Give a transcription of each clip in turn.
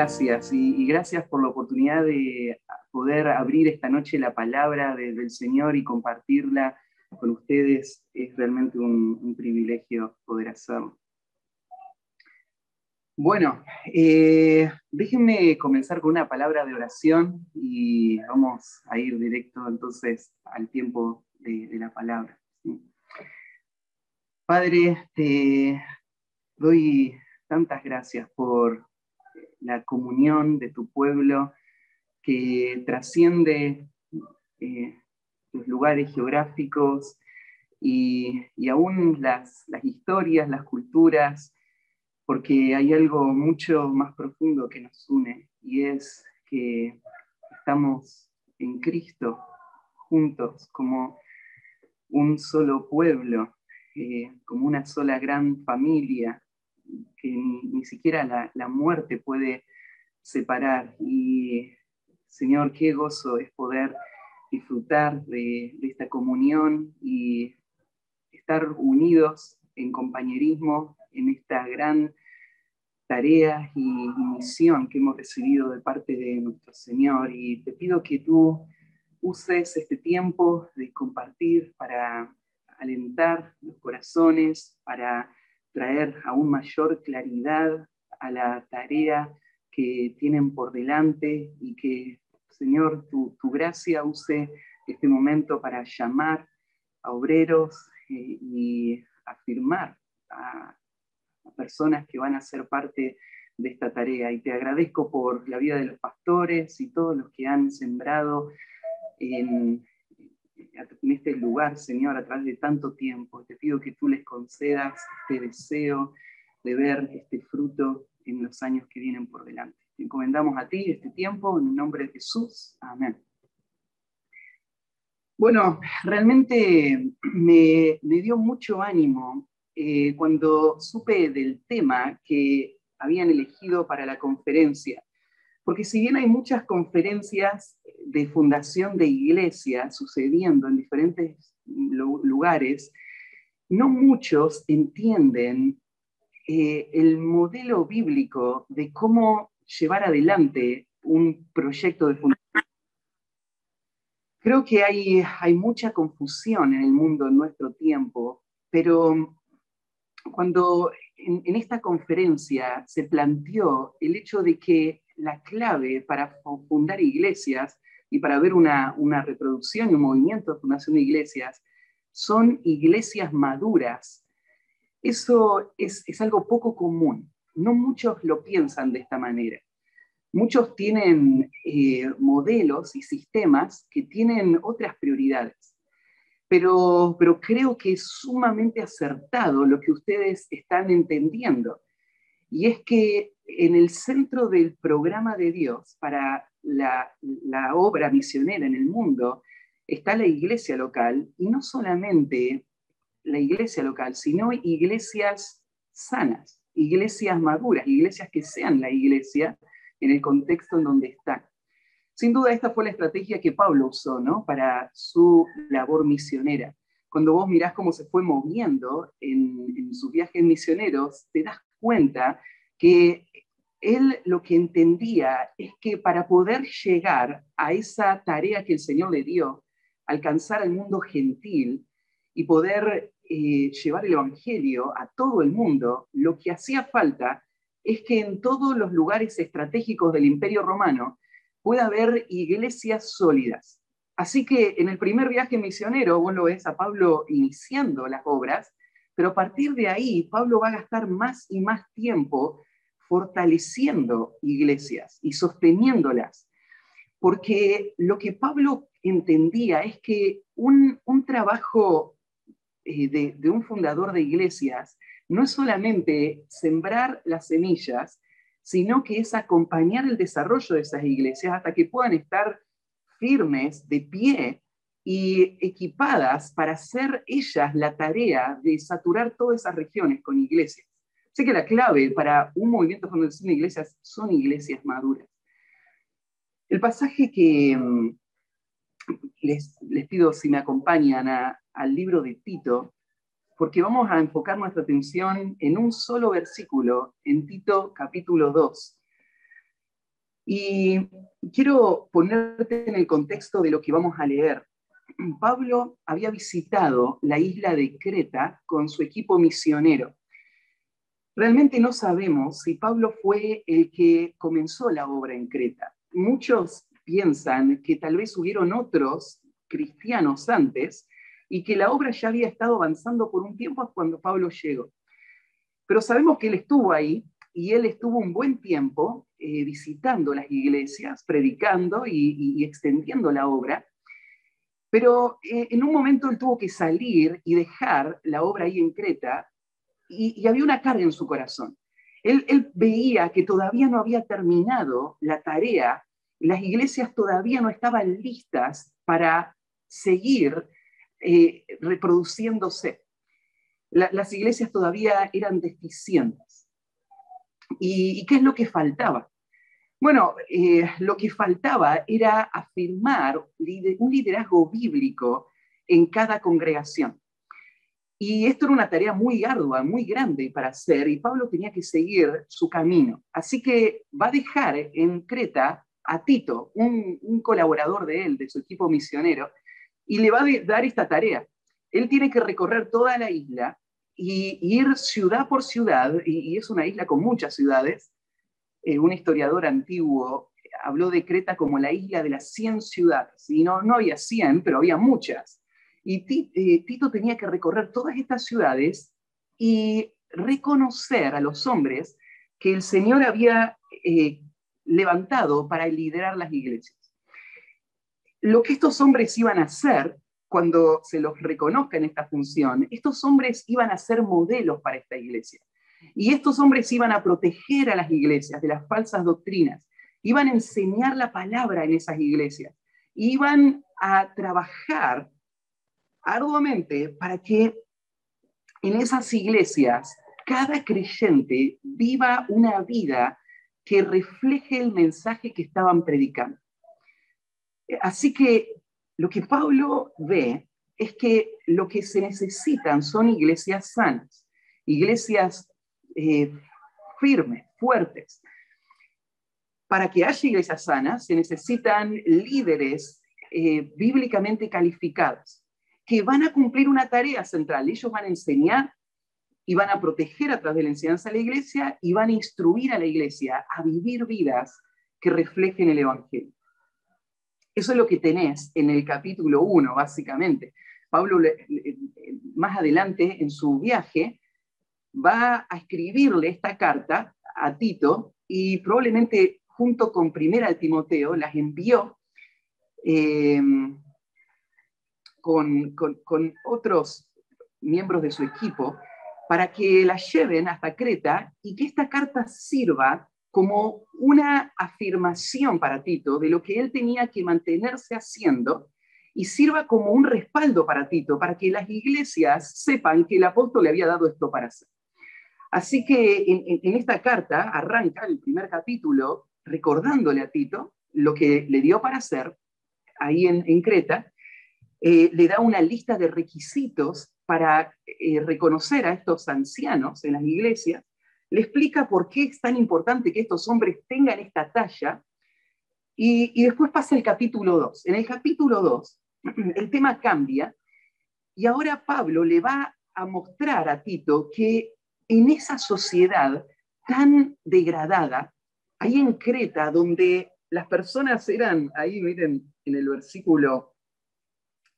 gracias y, gracias por la oportunidad de poder abrir esta noche la palabra del Señor y compartirla con ustedes. Es realmente un, privilegio poder hacerlo. Bueno, eh, déjenme comenzar con una palabra de oración y vamos a ir directo entonces al tiempo de, la palabra. Padre, te doy tantas gracias por la comunión de tu pueblo que trasciende eh, los lugares geográficos y, aún las, las, historias, las culturas, porque hay algo mucho más profundo que nos une y es que estamos en Cristo juntos como un solo pueblo, eh, como una sola gran familia, que ni, siquiera la, muerte puede separar. Y Señor, qué gozo es poder disfrutar de, esta comunión y estar unidos en compañerismo en esta gran tarea y, misión que hemos recibido de parte de nuestro Señor. Y te pido que tú uses este tiempo de compartir para alentar los corazones, para traer aún mayor claridad a la tarea que tienen por delante y que, Señor, tu, gracia use este momento para llamar a obreros eh, y afirmar a personas que van a ser parte de esta tarea. Y te agradezco por la vida de los pastores y todos los que han sembrado en, en este lugar, Señor, a través de tanto tiempo. Te pido que tú les concedas este deseo de ver este fruto en los años que vienen por delante. Te encomendamos a ti este tiempo en el nombre de Jesús. Amén. Bueno, realmente me, dio mucho ánimo eh, cuando supe del tema que habían elegido para la conferencia porque si bien hay muchas conferencias de fundación de iglesia sucediendo en diferentes lugares, no muchos entienden eh, el modelo bíblico de cómo llevar adelante un proyecto de fundación. Creo que hay, hay mucha confusión en el mundo en nuestro tiempo, pero cuando en, en esta conferencia se planteó el hecho de que la clave para fundar iglesias y para ver una, reproducción y un movimiento de fundación de iglesias son iglesias maduras. Eso es, algo poco común. No muchos lo piensan de esta manera. Muchos tienen eh, modelos y sistemas que tienen otras prioridades. Pero, pero creo que es sumamente acertado lo que ustedes están entendiendo. Y es que en el centro del programa de Dios para la, obra misionera en el mundo está la iglesia local, y no solamente la iglesia local, sino iglesias sanas, iglesias maduras, iglesias que sean la iglesia en el contexto en donde están. Sin duda esta fue la estrategia que Pablo usó ¿no? para su labor misionera. Cuando vos mirás cómo se fue moviendo en, en sus viajes misioneros, te das cuenta que él lo que entendía es que para poder llegar a esa tarea que el Señor le dio, alcanzar al mundo gentil y poder eh, llevar el Evangelio a todo el mundo, lo que hacía falta es que en todos los lugares estratégicos del Imperio Romano pueda haber iglesias sólidas. Así que en el primer viaje misionero, vos lo ves a Pablo iniciando las obras, pero a partir de ahí Pablo va a gastar más y más tiempo fortaleciendo iglesias y sosteniéndolas. Porque lo que Pablo entendía es que un, trabajo eh, de, de un fundador de iglesias no es solamente sembrar las semillas, sino que es acompañar el desarrollo de esas iglesias hasta que puedan estar firmes, de pie y equipadas para hacer ellas la tarea de saturar todas esas regiones con iglesias. Sé que la clave para un movimiento de fundación de iglesias son iglesias maduras. El pasaje que mm, les, pido si me acompañan al libro de Tito, porque vamos a enfocar nuestra atención en un solo versículo, en Tito capítulo 2. Y quiero ponerte en el contexto de lo que vamos a leer. Pablo había visitado la isla de Creta con su equipo misionero. Realmente no sabemos si Pablo fue el que comenzó la obra en Creta. Muchos piensan que tal vez hubieron otros cristianos antes y que la obra ya había estado avanzando por un tiempo cuando Pablo llegó. Pero sabemos que él estuvo ahí y él estuvo un buen tiempo eh, visitando las iglesias, predicando y, extendiendo la obra. Pero eh, en un momento él tuvo que salir y dejar la obra ahí en Creta y, había una carga en su corazón. Él, veía que todavía no había terminado la tarea, las iglesias todavía no estaban listas para seguir eh, reproduciéndose. las iglesias todavía eran deficientes. ¿Y, qué es lo que faltaba? Bueno, eh, lo que faltaba era afirmar un liderazgo bíblico en cada congregación. Y esto era una tarea muy ardua, muy grande para hacer, y Pablo tenía que seguir su camino. Así que va a dejar en Creta a Tito, un, un colaborador de él, de su equipo misionero, y le va a dar esta tarea. Él tiene que recorrer toda la isla y, ir ciudad por ciudad, y, es una isla con muchas ciudades. Eh, un historiador antiguo habló de Creta como la isla de las 100 ciudades, y no, no había 100, pero había muchas. Y eh, Tito tenía que recorrer todas estas ciudades y reconocer a los hombres que el Señor había eh, levantado para liderar las iglesias lo que estos hombres iban a hacer cuando se los reconozca en esta función, estos hombres iban a ser modelos para esta iglesia. Y estos hombres iban a proteger a las iglesias de las falsas doctrinas, iban a enseñar la palabra en esas iglesias, iban a trabajar arduamente para que en esas iglesias cada creyente viva una vida que refleje el mensaje que estaban predicando. Así que lo que Pablo ve es que lo que se necesitan son iglesias sanas, iglesias eh, firmes, fuertes. Para que haya iglesias sanas se necesitan líderes eh, bíblicamente calificados que van a cumplir una tarea central. Ellos van a enseñar y van a proteger a través de la enseñanza de la iglesia y van a instruir a la iglesia a vivir vidas que reflejen el Evangelio. Eso es lo que tenés en el capítulo 1, básicamente. Pablo, más adelante en su viaje, va a escribirle esta carta a Tito y probablemente junto con Primera de Timoteo las envió eh, con, con otros miembros de su equipo para que la lleven hasta Creta y que esta carta sirva como una afirmación para Tito de lo que él tenía que mantenerse haciendo y sirva como un respaldo para Tito, para que las iglesias sepan que el apóstol le había dado esto para hacer. Así que en, esta carta arranca el primer capítulo recordándole a Tito lo que le dio para hacer ahí en, Creta, eh, le da una lista de requisitos para eh, reconocer a estos ancianos en las iglesias. Le explica por qué es tan importante que estos hombres tengan esta talla, y, después pasa el capítulo 2. En el capítulo 2, el tema cambia, y ahora Pablo le va a mostrar a Tito que en esa sociedad tan degradada, ahí en Creta, donde las personas eran, ahí miren, en el versículo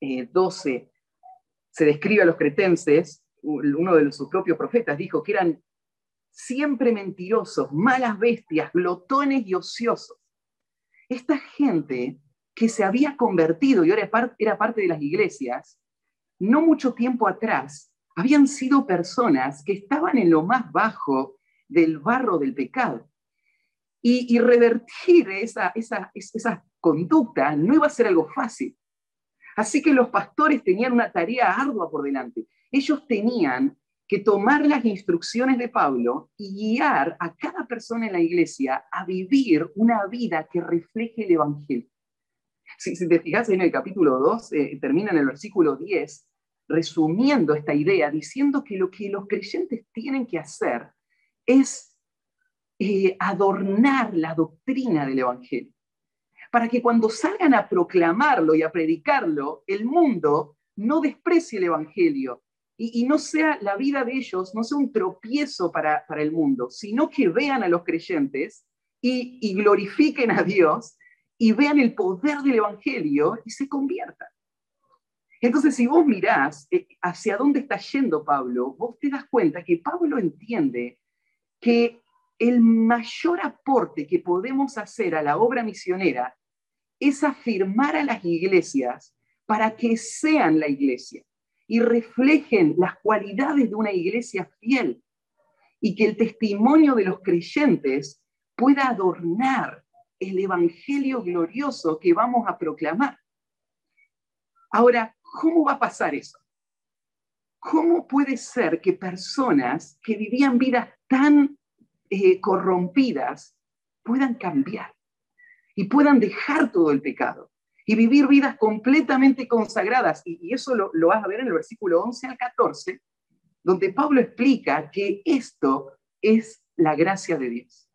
12, eh, se describe a los cretenses, uno de sus propios profetas dijo que eran siempre mentirosos, malas bestias, glotones y ociosos. Esta gente que se había convertido y ahora era parte de las iglesias, no mucho tiempo atrás, habían sido personas que estaban en lo más bajo del barro del pecado. Y, revertir esa, esa, esa conducta no iba a ser algo fácil. Así que los pastores tenían una tarea ardua por delante. Ellos tenían que tomar las instrucciones de Pablo y guiar a cada persona en la iglesia a vivir una vida que refleje el Evangelio. Si, te fijas en el capítulo 2, eh, termina en el versículo 10, resumiendo esta idea, diciendo que lo que los creyentes tienen que hacer es eh, adornar la doctrina del Evangelio, para que cuando salgan a proclamarlo y a predicarlo, el mundo no desprecie el Evangelio y, no sea la vida de ellos, no sea un tropiezo para, el mundo, sino que vean a los creyentes y glorifiquen a Dios y vean el poder del Evangelio y se conviertan. Entonces, si vos mirás eh, hacia dónde está yendo Pablo, vos te das cuenta que Pablo entiende que el mayor aporte que podemos hacer a la obra misionera es afirmar a las iglesias para que sean la iglesia y reflejen las cualidades de una iglesia fiel y que el testimonio de los creyentes pueda adornar el evangelio glorioso que vamos a proclamar. Ahora, ¿cómo va a pasar eso? ¿Cómo puede ser que personas que vivían vidas tan eh, corrompidas puedan cambiar y puedan dejar todo el pecado y vivir vidas completamente consagradas? Y, eso lo, lo vas a ver en el versículo 11 al 14, donde Pablo explica que esto es la gracia de Dios.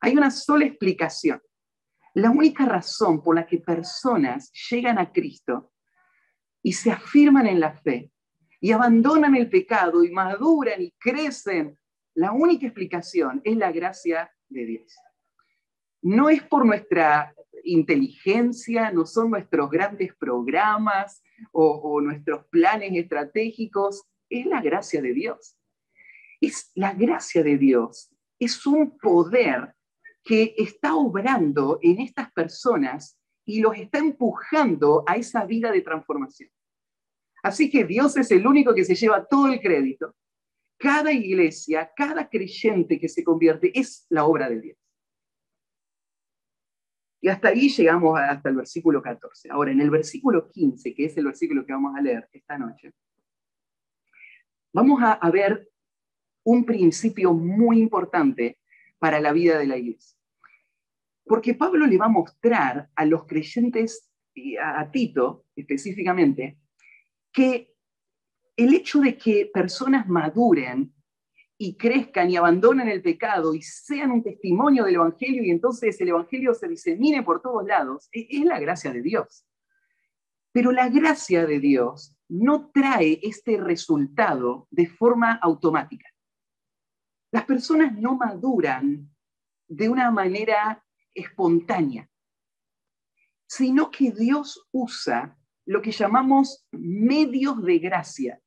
Hay una sola explicación. La única razón por la que personas llegan a Cristo y se afirman en la fe y abandonan el pecado y maduran y crecen, la única explicación es la gracia de Dios. No es por nuestra inteligencia, no son nuestros grandes programas o, nuestros planes estratégicos, es la gracia de Dios. Es la gracia de Dios, es un poder que está obrando en estas personas y los está empujando a esa vida de transformación. Así que Dios es el único que se lleva todo el crédito. Cada iglesia, cada creyente que se convierte es la obra de Dios. Y hasta ahí llegamos hasta el versículo 14. Ahora, en el versículo 15, que es el versículo que vamos a leer esta noche, vamos a, a ver un principio muy importante para la vida de la iglesia. Porque Pablo le va a mostrar a los creyentes, a Tito específicamente, que el hecho de que personas maduren y crezcan y abandonen el pecado y sean un testimonio del Evangelio y entonces el Evangelio se disemine por todos lados, e-, es la gracia de Dios. Pero la gracia de Dios no trae este resultado de forma automática. Las personas no maduran de una manera espontánea, sino que Dios usa lo que llamamos medios de gracia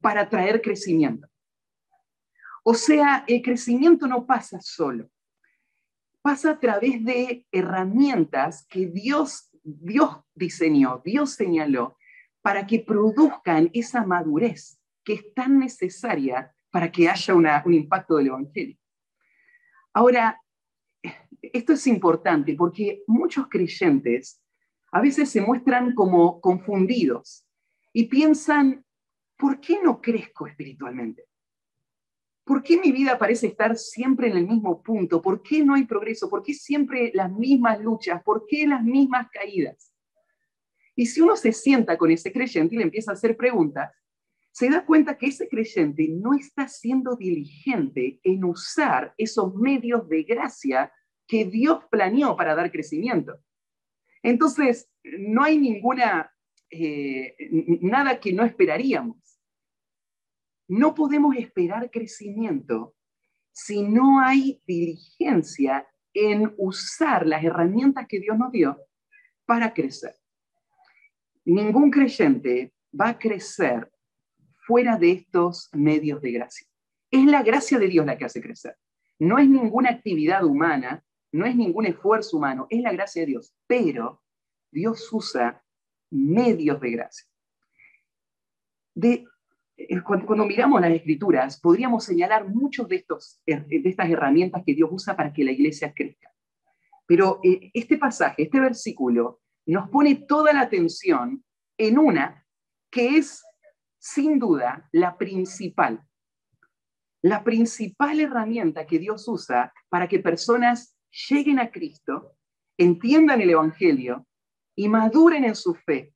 para traer crecimiento. O sea, el crecimiento no pasa solo, pasa a través de herramientas que Dios, Dios diseñó, Dios señaló, para que produzcan esa madurez que es tan necesaria para que haya un impacto del Evangelio. Ahora, esto es importante porque muchos creyentes a veces se muestran como confundidos y piensan, ¿por qué no crezco espiritualmente? ¿Por qué mi vida parece estar siempre en el mismo punto? ¿Por qué no hay progreso? ¿Por qué siempre las mismas luchas? ¿Por qué las mismas caídas? Y si uno se sienta con ese creyente y le empieza a hacer preguntas, se da cuenta que ese creyente no está siendo diligente en usar esos medios de gracia que Dios planeó para dar crecimiento. Entonces, no hay ninguna, eh, nada que no esperaríamos. No podemos esperar crecimiento si no hay diligencia en usar las herramientas que Dios nos dio para crecer. Ningún creyente va a crecer fuera de estos medios de gracia. Es la gracia de Dios la que hace crecer. No es ninguna actividad humana, no es ningún esfuerzo humano, es la gracia de Dios. Pero Dios usa medios de gracia. Eh, cuando, miramos las escrituras, podríamos señalar muchos de, estos, de estas herramientas que Dios usa para que la iglesia crezca. Pero eh, este pasaje, este versículo, nos pone toda la atención en una que es, sin duda, la principal. La principal herramienta que Dios usa para que personas lleguen a Cristo, entiendan el Evangelio y maduren en su fe,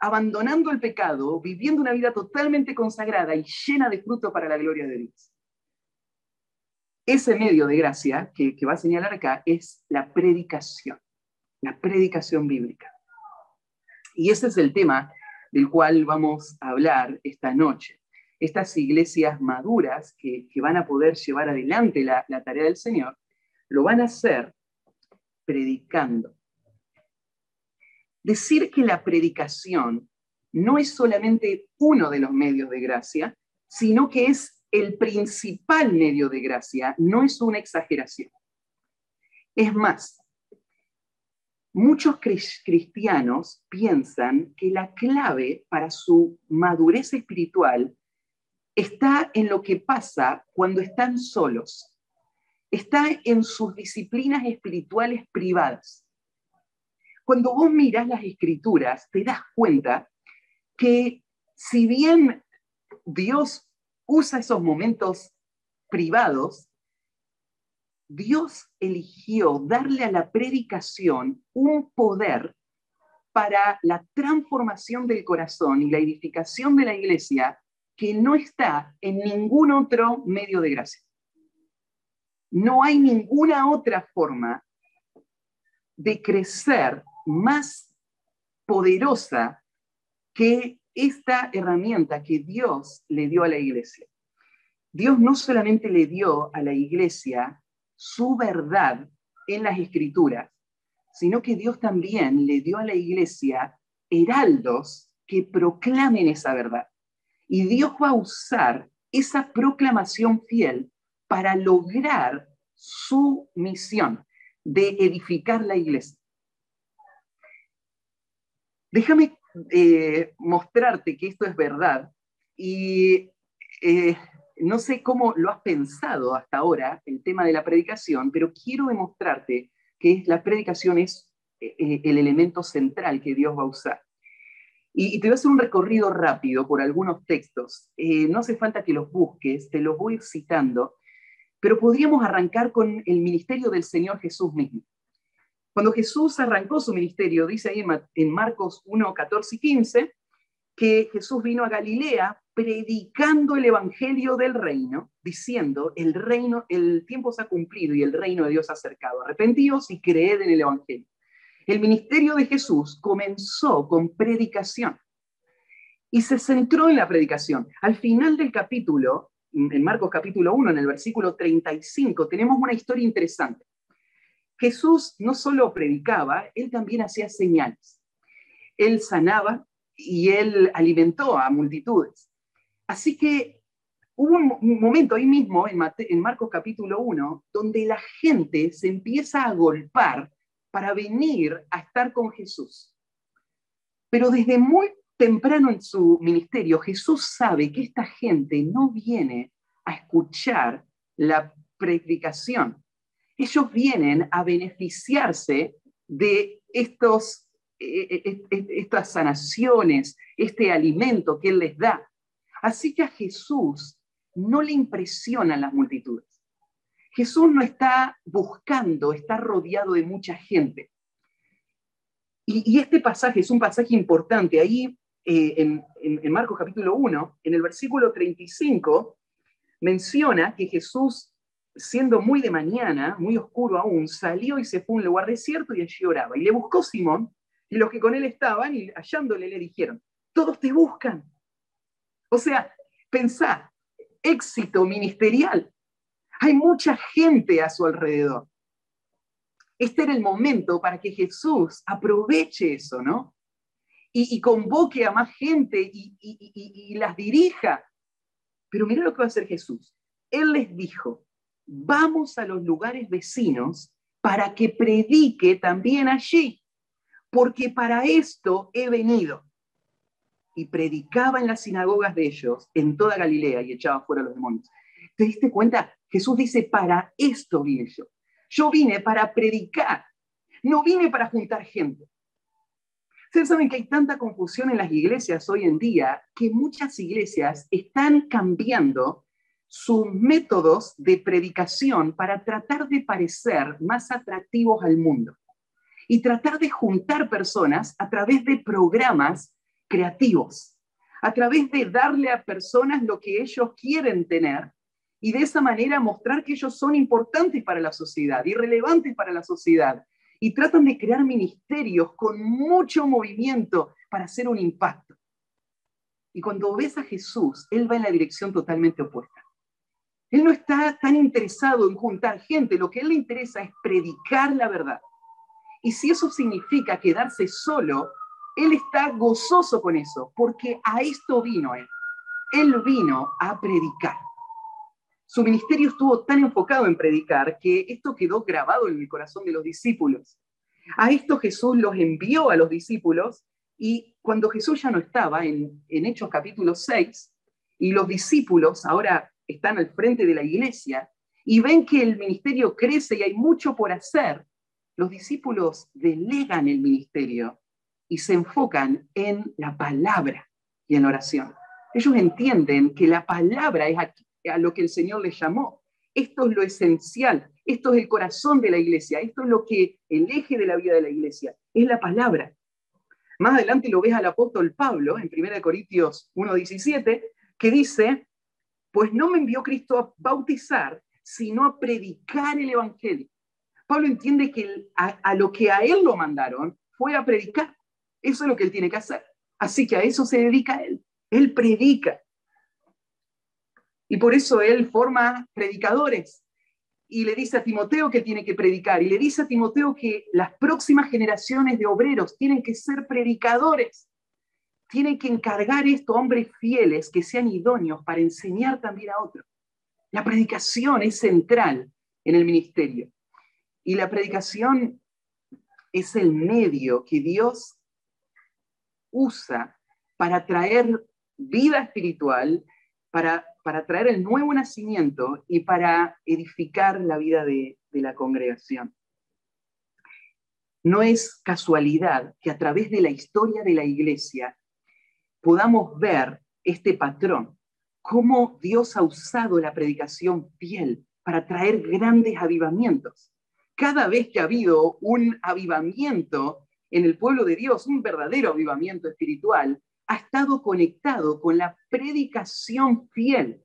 abandonando el pecado, viviendo una vida totalmente consagrada y llena de fruto para la gloria de Dios. ese medio de gracia que, va a señalar acá es la predicación, la predicación bíblica. Y ese es el tema del cual vamos a hablar esta noche. Estas iglesias maduras que, van a poder llevar adelante la, la tarea del Señor, lo van a hacer predicando. Decir que la predicación no es solamente uno de los medios de gracia, sino que es el principal medio de gracia, no es una exageración. Es más, Muchos cristianos piensan que la clave para su madurez espiritual está en lo que pasa cuando están solos, está en sus disciplinas espirituales privadas. Cuando vos miras las escrituras, te das cuenta que si bien Dios usa esos momentos privados, Dios eligió darle a la predicación un poder para la transformación del corazón y la edificación de la iglesia que no está en ningún otro medio de gracia. No hay ninguna otra forma de crecer más poderosa que esta herramienta que Dios le dio a la iglesia. Dios no solamente le dio a la iglesia su verdad en las escrituras, sino que Dios también le dio a la iglesia heraldos que proclamen esa verdad. Y Dios va a usar esa proclamación fiel para lograr su misión de edificar la iglesia. Déjame eh, mostrarte que esto es verdad y eh, no sé cómo lo has pensado hasta ahora, el tema de la predicación, pero quiero demostrarte que la predicación es eh, el elemento central que Dios va a usar. Y, te voy a hacer un recorrido rápido por algunos textos. No hace falta que los busques, te los voy citando, pero podríamos arrancar con el ministerio del Señor Jesús mismo. Cuando Jesús arrancó su ministerio, dice ahí en Marcos 1, 14 y 15, que Jesús vino a Galilea predicando el evangelio del reino, diciendo, el reino, el tiempo se ha cumplido y el reino de Dios se ha acercado. Arrepentíos y creed en el evangelio. El ministerio de Jesús comenzó con predicación y se centró en la predicación. Al final del capítulo, en Marcos capítulo 1, en el versículo 35, tenemos una historia interesante. Jesús no solo predicaba, él también hacía señales. Él sanaba y él alimentó a multitudes. Así que hubo un, momento ahí mismo, en, en Marcos capítulo 1, donde la gente se empieza a golpar para venir a estar con Jesús. Pero desde muy temprano en su ministerio, Jesús sabe que esta gente no viene a escuchar la predicación. Ellos vienen a beneficiarse de estos, eh, eh, estas sanaciones, este alimento que Él les da. Así que a Jesús no le impresionan las multitudes. Jesús no está buscando, está rodeado de mucha gente. Y, este pasaje es un pasaje importante. Ahí eh, en, Marcos capítulo 1, en el versículo 35, menciona que Jesús, siendo muy de mañana, muy oscuro aún, salió y se fue a un lugar desierto y allí oraba. Y le buscó Simón, y los que con él estaban, y hallándole le dijeron, todos te buscan. O sea, pensá, éxito ministerial. Hay mucha gente a su alrededor. Este era el momento para que Jesús aproveche eso, ¿no? Y, convoque a más gente y, y las dirija. Pero mira lo que va a hacer Jesús. Él les dijo, vamos a los lugares vecinos para que predique también allí, porque para esto he venido y predicaba en las sinagogas de ellos en toda Galilea y echaba fuera a los demonios. ¿Te diste cuenta? Jesús dice, para esto vine yo. Yo vine para predicar, no vine para juntar gente. Ustedes saben que hay tanta confusión en las iglesias hoy en día que muchas iglesias están cambiando sus métodos de predicación para tratar de parecer más atractivos al mundo y tratar de juntar personas a través de programas creativos, a través de darle a personas lo que ellos quieren tener y de esa manera mostrar que ellos son importantes para la sociedad y relevantes para la sociedad. Y tratan de crear ministerios con mucho movimiento para hacer un impacto. Y cuando ves a Jesús, Él va en la dirección totalmente opuesta. Él no está tan interesado en juntar gente, lo que Él le interesa es predicar la verdad. Y si eso significa quedarse solo, Él está gozoso con eso, porque a esto vino Él. Él vino a predicar. Su ministerio estuvo tan enfocado en predicar que esto quedó grabado en el corazón de los discípulos. A esto Jesús los envió a los discípulos y cuando Jesús ya no estaba en, Hechos capítulo 6 y los discípulos ahora están al frente de la iglesia y ven que el ministerio crece y hay mucho por hacer, los discípulos delegan el ministerio y se enfocan en la palabra y en oración. Ellos entienden que la palabra es aquí a lo que el Señor les llamó. Esto es lo esencial, esto es el corazón de la iglesia, esto es lo que el eje de la vida de la iglesia, es la palabra. Más adelante lo ves al apóstol Pablo en 1 Corintios 1.17, que dice, pues no me envió Cristo a bautizar, sino a predicar el Evangelio. Pablo entiende que a, lo que a él lo mandaron fue a predicar. Eso es lo que él tiene que hacer. Así que a eso se dedica él. Él predica. Y por eso él forma predicadores y le dice a Timoteo que tiene que predicar y le dice a Timoteo que las próximas generaciones de obreros tienen que ser predicadores. Tienen que encargar esto a hombres fieles que sean idóneos para enseñar también a otros. La predicación es central en el ministerio. Y la predicación es el medio que Dios usa para traer vida espiritual, para para traer el nuevo nacimiento y para edificar la vida de, la congregación. No es casualidad que a través de la historia de la iglesia podamos ver este patrón, cómo Dios ha usado la predicación fiel para traer grandes avivamientos. Cada vez que ha habido un avivamiento en el pueblo de Dios, un verdadero avivamiento espiritual, ha estado conectado con la predicación fiel.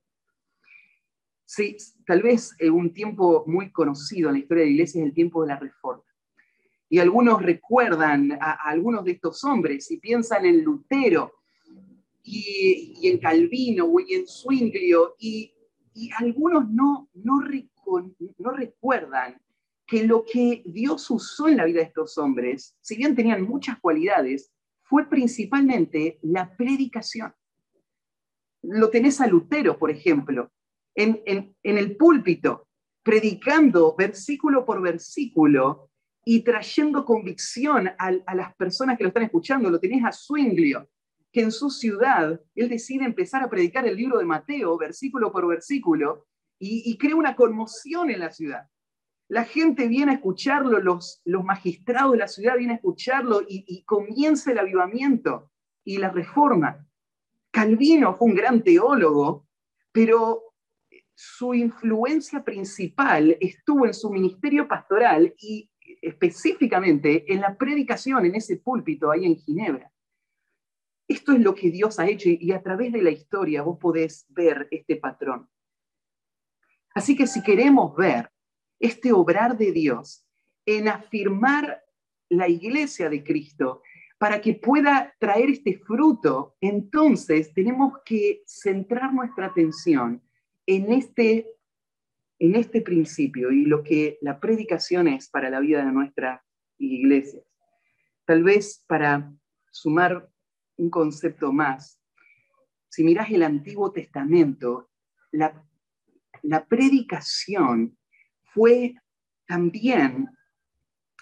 Sí, tal vez un tiempo muy conocido en la historia de la iglesia es el tiempo de la reforma. Y algunos recuerdan a, algunos de estos hombres y piensan en Lutero y, en Calvino o en Zwinglio y, y algunos no, no, no recuerdan que lo que Dios usó en la vida de estos hombres, si bien tenían muchas cualidades, fue principalmente la predicación. Lo tenés a Lutero, por ejemplo, en, el púlpito, predicando versículo por versículo y trayendo convicción a, las personas que lo están escuchando. Lo tenés a Zwinglio, que en su ciudad él decide empezar a predicar el libro de Mateo, versículo por versículo, y, crea una conmoción en la ciudad. La gente viene a escucharlo, los, los magistrados de la ciudad vienen a escucharlo y, comienza el avivamiento y la reforma. Calvino fue un gran teólogo, pero su influencia principal estuvo en su ministerio pastoral y específicamente en la predicación en ese púlpito ahí en Ginebra. Esto es lo que Dios ha hecho y a través de la historia vos podés ver este patrón. Así que si queremos ver este obrar de Dios en afirmar la iglesia de Cristo para que pueda traer este fruto, entonces tenemos que centrar nuestra atención en este, en este principio y lo que la predicación es para la vida de nuestra iglesia. Tal vez para sumar un concepto más, si miras el Antiguo Testamento, la, la predicación fue también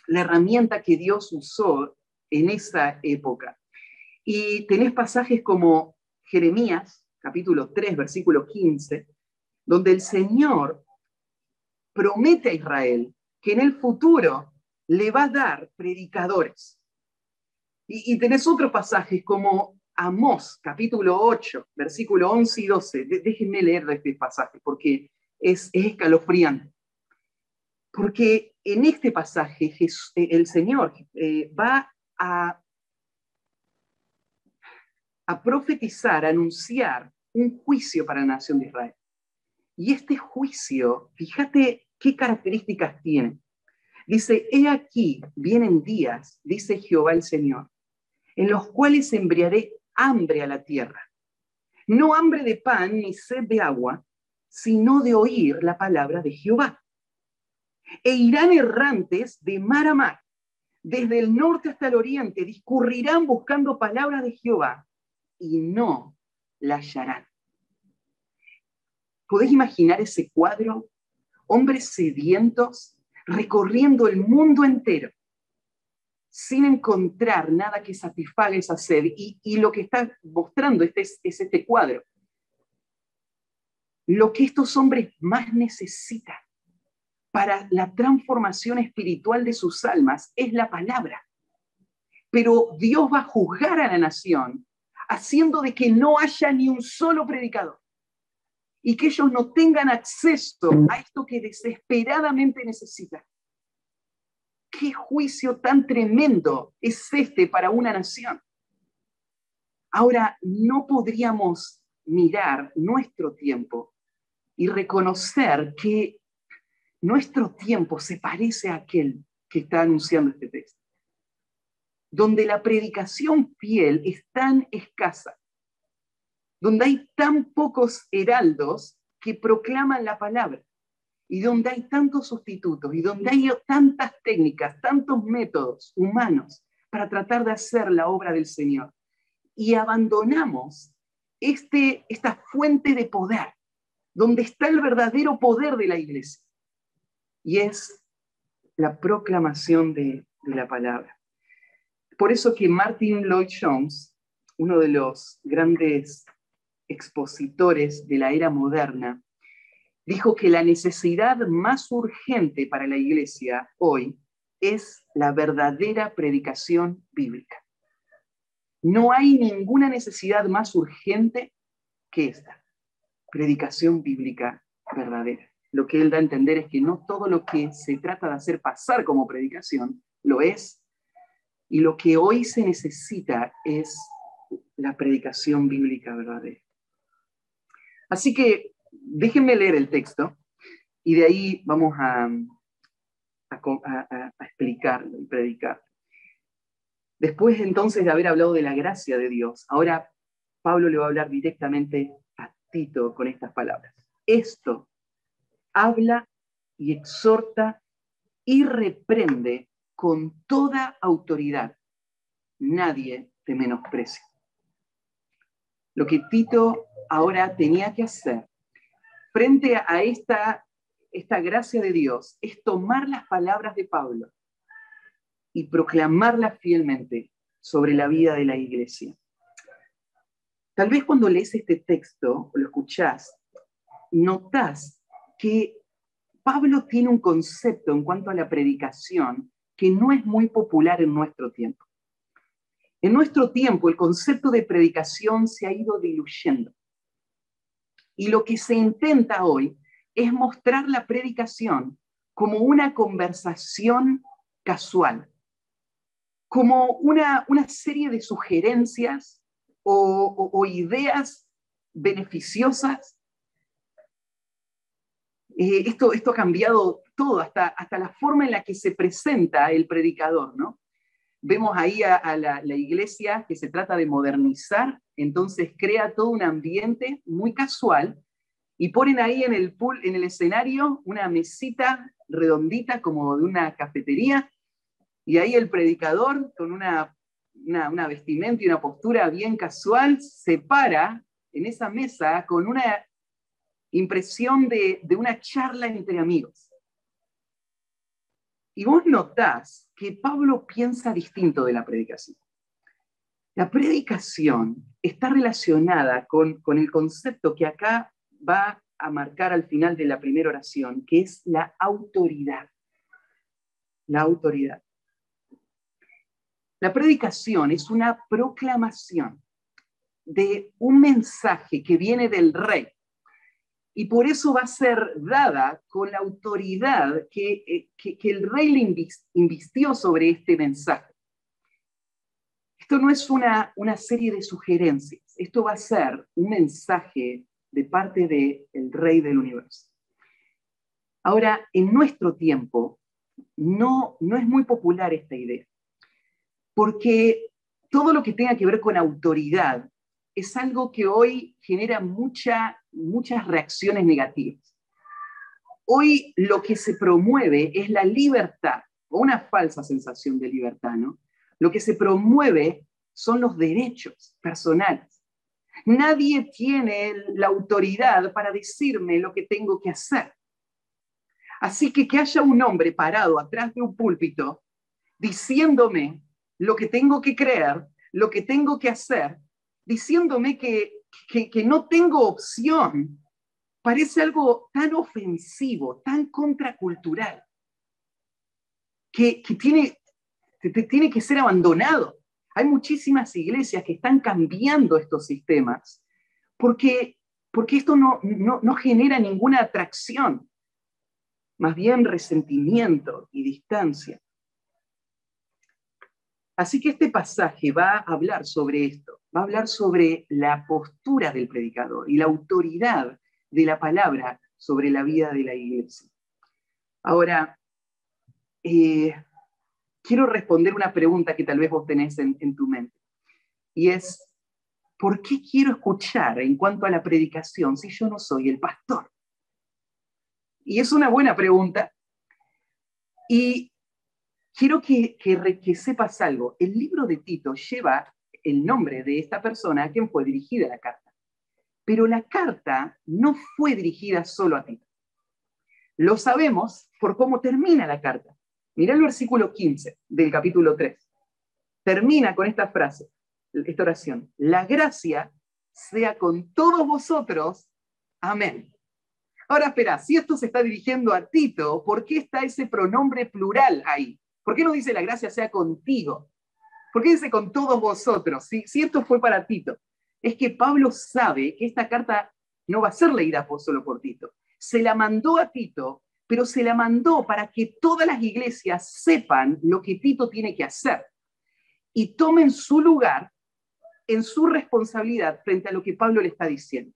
la herramienta que Dios usó en esa época. Y tenés pasajes como Jeremías, capítulo 3, versículo 15, donde el Señor promete a Israel que en el futuro le va a dar predicadores. Y, tenés otros pasajes como Amós, capítulo 8, versículo 11 y 12. déjenme leer este pasaje porque es, escalofriante. Porque en este pasaje eh, el Señor eh, va a, profetizar, a anunciar un juicio para la nación de Israel. Y este juicio, fíjate qué características tiene. Dice, he aquí, vienen días, dice Jehová el Señor, en los cuales embriaré hambre a la tierra. No hambre de pan ni sed de agua, sino de oír la palabra de Jehová. E irán errantes de mar a mar, desde el norte hasta el oriente, discurrirán buscando palabras de Jehová y no la hallarán. ¿Podés imaginar ese cuadro? Hombres sedientos recorriendo el mundo entero sin encontrar nada que satisfaga esa sed. Y, lo que está mostrando este, es, es este cuadro. Lo que estos hombres más necesitan para la transformación espiritual de sus almas es la palabra. Pero Dios va a juzgar a la nación haciendo de que no haya ni un solo predicador y que ellos no tengan acceso a esto que desesperadamente necesitan. ¿Qué juicio tan tremendo es este para una nación? Ahora, no podríamos mirar nuestro tiempo y reconocer que nuestro tiempo se parece a aquel que está anunciando este texto, donde la predicación fiel es tan escasa, donde hay tan pocos heraldos que proclaman la palabra, y donde hay tantos sustitutos, y donde hay tantas técnicas, tantos métodos humanos para tratar de hacer la obra del Señor. Y abandonamos este, esta fuente de poder, donde está el verdadero poder de la iglesia y es la proclamación de, la palabra. Por eso que Martin Lloyd Jones, uno de los grandes expositores de la era moderna, dijo que la necesidad más urgente para la iglesia hoy es la verdadera predicación bíblica. No hay ninguna necesidad más urgente que esta, predicación bíblica verdadera lo que él da a entender es que no todo lo que se trata de hacer pasar como predicación lo es, y lo que hoy se necesita es la predicación bíblica verdadera. Así que déjenme leer el texto y de ahí vamos a, a, explicarlo y predicar. Después entonces de haber hablado de la gracia de Dios, ahora Pablo le va a hablar directamente a Tito con estas palabras. Esto habla y exhorta y reprende con toda autoridad. Nadie te menosprecia. Lo que Tito ahora tenía que hacer frente a esta, esta gracia de Dios es tomar las palabras de Pablo y proclamarlas fielmente sobre la vida de la iglesia. Tal vez cuando lees este texto o lo escuchás, notas que Pablo tiene un concepto en cuanto a la predicación que no es muy popular en nuestro tiempo. En nuestro tiempo el concepto de predicación se ha ido diluyendo. Y lo que se intenta hoy es mostrar la predicación como una conversación casual, como una, una serie de sugerencias o, o ideas beneficiosas eh, esto, esto ha cambiado todo, hasta, hasta la forma en la que se presenta el predicador, ¿no? Vemos ahí a, la, iglesia que se trata de modernizar, entonces crea todo un ambiente muy casual y ponen ahí en el, pool, en el escenario una mesita redondita como de una cafetería y ahí el predicador con una, una, una vestimenta y una postura bien casual se para en esa mesa con una impresión de, una charla entre amigos. Y vos notás que Pablo piensa distinto de la predicación. La predicación está relacionada con, con, el concepto que acá va a marcar al final de la primera oración, que es la autoridad. La autoridad. La predicación es una proclamación de un mensaje que viene del rey, y por eso va a ser dada con la autoridad que, eh, el rey le invistió sobre este mensaje. Esto no es una, serie de sugerencias, esto va a ser un mensaje de parte del Rey del universo. Ahora, en nuestro tiempo, no, no es muy popular esta idea, porque todo lo que tenga que ver con autoridad es algo que hoy genera mucha, muchas reacciones negativas. Hoy lo que se promueve es la libertad, o una falsa sensación de libertad, ¿no? Lo que se promueve son los derechos personales. Nadie tiene la autoridad para decirme lo que tengo que hacer. Así que que haya un hombre parado atrás de un púlpito diciéndome lo que tengo que creer, lo que tengo que hacer, diciéndome que, que, no tengo opción, parece algo tan ofensivo, tan contracultural, que, que tiene, tiene que ser abandonado. Hay muchísimas iglesias que están cambiando estos sistemas porque, porque esto no, no, no genera ninguna atracción, más bien resentimiento y distancia. Así que este pasaje va a hablar sobre esto, va a hablar sobre la postura del predicador y la autoridad de la palabra sobre la vida de la iglesia. Ahora, eh, quiero responder una pregunta que tal vez vos tenés en, en tu mente, y es, ¿por qué quiero escuchar en cuanto a la predicación si yo no soy el pastor? Y es una buena pregunta. Y quiero que, que, sepas algo. El libro de Tito lleva el nombre de esta persona a quien fue dirigida la carta. Pero la carta no fue dirigida solo a Tito. Lo sabemos por cómo termina la carta. Mira el versículo 15 del capítulo 3. Termina con esta frase, esta oración. La gracia sea con todos vosotros. Amén. Ahora espera, si esto se está dirigiendo a Tito, ¿por qué está ese pronombre plural ahí? ¿Por qué no dice la gracia sea contigo? ¿Por qué dice con todos vosotros? Si, si esto fue para Tito, es que Pablo sabe que esta carta no va a ser leída solo por Tito. Se la mandó a Tito, pero se la mandó para que todas las iglesias sepan lo que Tito tiene que hacer y tomen su lugar en su responsabilidad frente a lo que Pablo le está diciendo.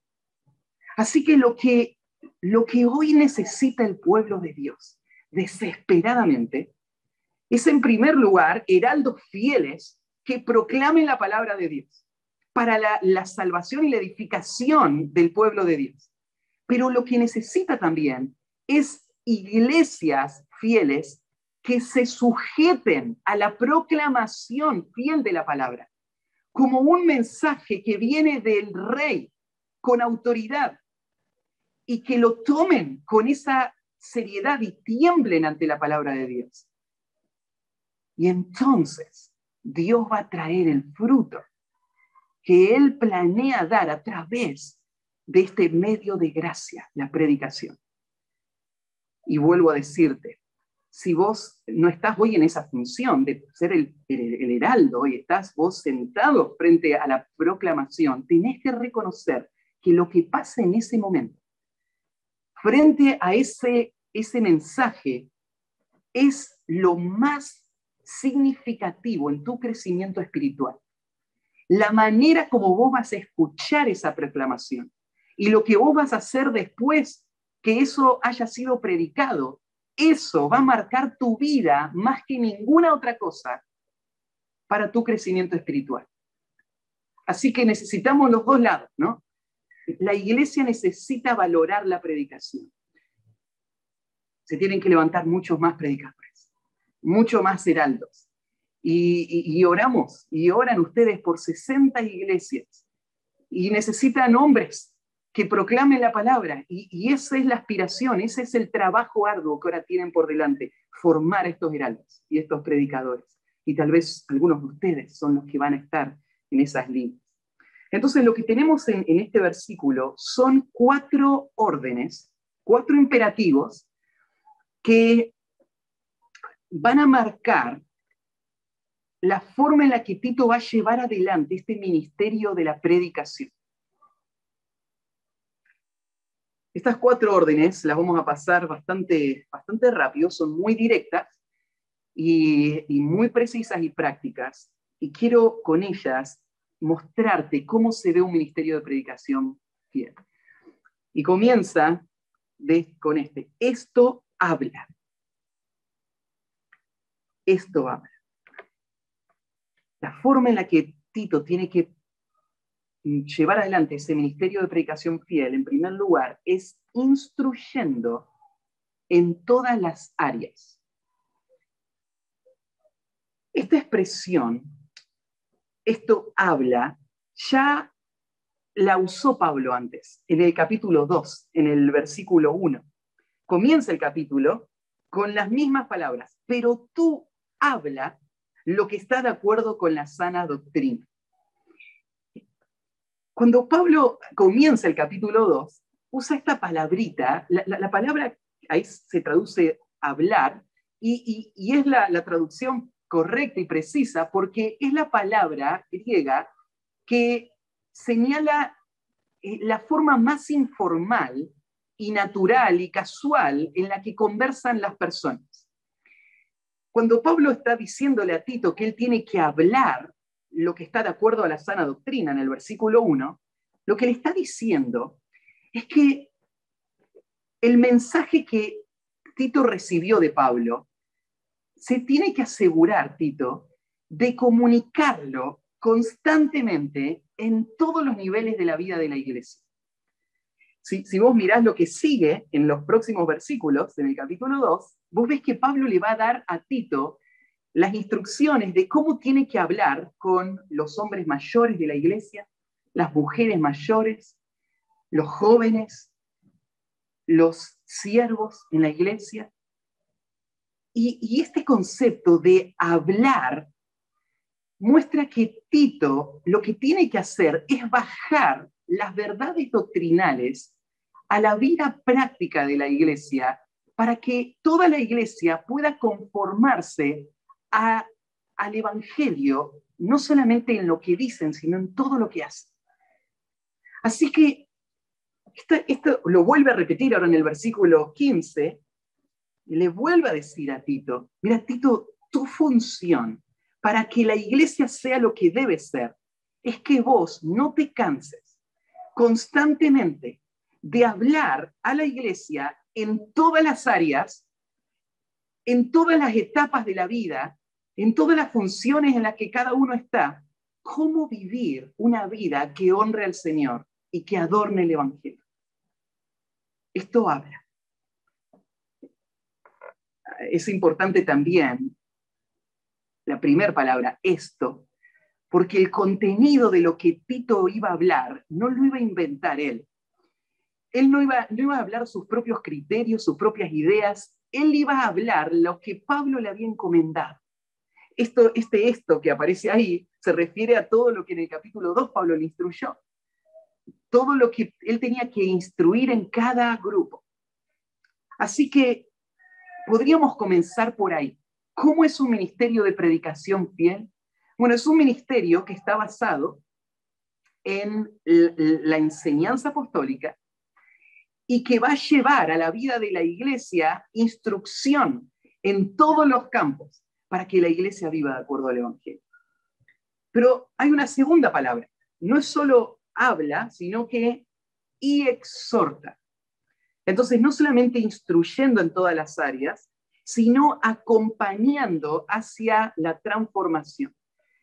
Así que lo que, lo que hoy necesita el pueblo de Dios desesperadamente es en primer lugar heraldos fieles que proclamen la palabra de Dios para la, salvación y la edificación del pueblo de Dios. Pero lo que necesita también es iglesias fieles que se sujeten a la proclamación fiel de la palabra, como un mensaje que viene del rey con autoridad y que lo tomen con esa seriedad y tiemblen ante la palabra de Dios. Y entonces Dios va a traer el fruto que Él planea dar a través de este medio de gracia, la predicación. Y vuelvo a decirte, si vos no estás hoy en esa función de ser el, heraldo y estás vos sentado frente a la proclamación, tenés que reconocer que lo que pasa en ese momento, frente a ese, ese mensaje, es lo más significativo en tu crecimiento espiritual. La manera como vos vas a escuchar esa proclamación y lo que vos vas a hacer después que eso haya sido predicado, eso va a marcar tu vida más que ninguna otra cosa para tu crecimiento espiritual. Así que necesitamos los dos lados, ¿no? La iglesia necesita valorar la predicación. Se tienen que levantar muchos más predicadores mucho más heraldos. Y, oramos, y oran ustedes por 60 iglesias, y necesitan hombres que proclamen la palabra, y, y esa es la aspiración, ese es el trabajo arduo que ahora tienen por delante, formar estos heraldos y estos predicadores. Y tal vez algunos de ustedes son los que van a estar en esas líneas. Entonces, lo que tenemos en, en, este versículo son cuatro órdenes, cuatro imperativos que van a marcar la forma en la que Tito va a llevar adelante este ministerio de la predicación. Estas cuatro órdenes las vamos a pasar bastante, bastante rápido, son muy directas y, muy precisas y prácticas. Y quiero con ellas mostrarte cómo se ve un ministerio de predicación fiel. Y comienza con este, esto habla. Esto habla. La forma en la que Tito tiene que llevar adelante ese ministerio de predicación fiel, en primer lugar, es instruyendo en todas las áreas. Esta expresión, esto habla, ya la usó Pablo antes, en el capítulo 2, en el versículo 1. Comienza el capítulo con las mismas palabras, pero tú habla lo que está de acuerdo con la sana doctrina. Cuando Pablo comienza el capítulo 2, usa esta palabrita, la, palabra ahí se traduce hablar, y, es la, traducción correcta y precisa porque es la palabra griega que señala eh, la forma más informal y natural y casual en la que conversan las personas. Cuando Pablo está diciéndole a Tito que él tiene que hablar lo que está de acuerdo a la sana doctrina en el versículo 1, lo que le está diciendo es que el mensaje que Tito recibió de Pablo, se tiene que asegurar, Tito, de comunicarlo constantemente en todos los niveles de la vida de la iglesia. Si, vos mirás lo que sigue en los próximos versículos, en el capítulo 2, vos ves que Pablo le va a dar a Tito las instrucciones de cómo tiene que hablar con los hombres mayores de la iglesia, las mujeres mayores, los jóvenes, los siervos en la iglesia. Y, este concepto de hablar muestra que Tito lo que tiene que hacer es bajar las verdades doctrinales a la vida práctica de la iglesia para que toda la iglesia pueda conformarse al Evangelio, no solamente en lo que dicen, sino en todo lo que hacen. Así que esto, lo vuelve a repetir ahora en el versículo 15, y le vuelve a decir a Tito, mira Tito, tu función para que la iglesia sea lo que debe ser es que vos no te canses constantemente de hablar a la iglesia en todas las áreas, en todas las etapas de la vida, en todas las funciones en las que cada uno está, cómo vivir una vida que honre al Señor y que adorne el Evangelio. Esto habla. Es importante también la primera palabra, esto, porque el contenido de lo que Tito iba a hablar no lo iba a inventar él. Él no iba, a hablar sus propios criterios, sus propias ideas, él iba a hablar lo que Pablo le había encomendado. Esto, este esto que aparece ahí se refiere a todo lo que en el capítulo 2 Pablo le instruyó todo lo que él tenía que instruir en cada grupo. Así que podríamos comenzar por ahí. ¿Cómo es un ministerio de predicación fiel? Bueno, es un ministerio que está basado en la enseñanza apostólica y que va a llevar a la vida de la iglesia instrucción en todos los campos para que la iglesia viva de acuerdo al Evangelio. Pero hay una segunda palabra. No es solo habla, sino que y exhorta. Entonces, no solamente instruyendo en todas las áreas, sino acompañando hacia la transformación.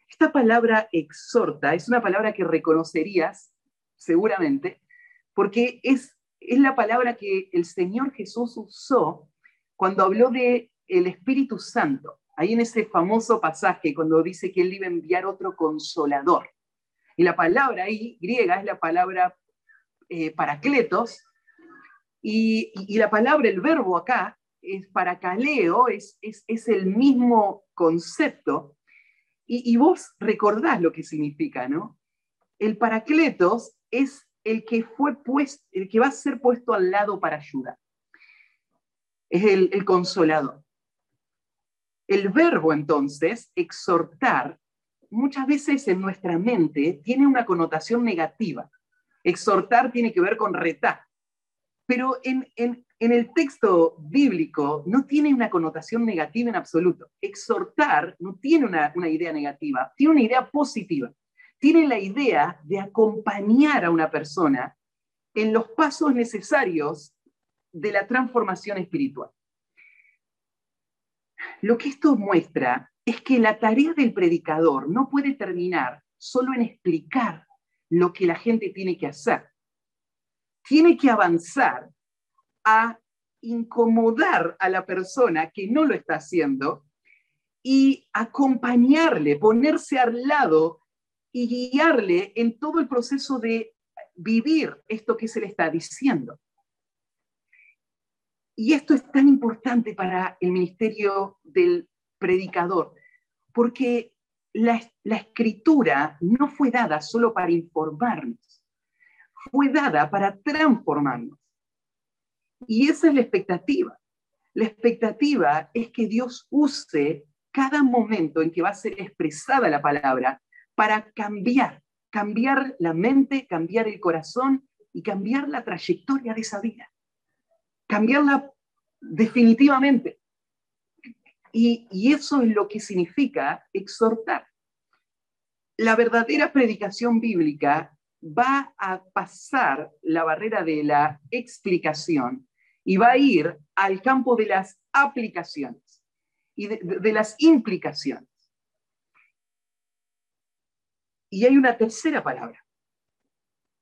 Esta palabra exhorta es una palabra que reconocerías seguramente, porque es, es la palabra que el Señor Jesús usó cuando habló de el Espíritu Santo. Ahí en ese famoso pasaje, cuando dice que Él iba a enviar otro consolador. Y la palabra ahí, griega, es la palabra eh, paracletos, y, la palabra, el verbo acá, es paracaleo, es, es, el mismo concepto, y, vos recordás lo que significa, ¿no? El paracletos es el que, fue puesto, el que va a ser puesto al lado para ayudar. Es el, consolador. El verbo entonces, exhortar, muchas veces en nuestra mente tiene una connotación negativa. Exhortar tiene que ver con retar. Pero en, el texto bíblico no tiene una connotación negativa en absoluto. Exhortar no tiene una, una idea negativa, tiene una idea positiva. Tiene la idea de acompañar a una persona en los pasos necesarios de la transformación espiritual. Lo que esto muestra es que la tarea del predicador no puede terminar solo en explicar lo que la gente tiene que hacer. Tiene que avanzar a incomodar a la persona que no lo está haciendo y acompañarle, ponerse al lado y guiarle en todo el proceso de vivir esto que se le está diciendo. Y esto es tan importante para el ministerio del predicador, porque la, la, escritura no fue dada solo para informarnos, fue dada para transformarnos. Y esa es la expectativa. La expectativa es que Dios use cada momento en que va a ser expresada la palabra para cambiar, cambiar la mente, cambiar el corazón y cambiar la trayectoria de esa vida. Cambiarla definitivamente. Y, eso es lo que significa exhortar. La verdadera predicación bíblica va a pasar la barrera de la explicación y va a ir al campo de las aplicaciones y de, las implicaciones. Y hay una tercera palabra.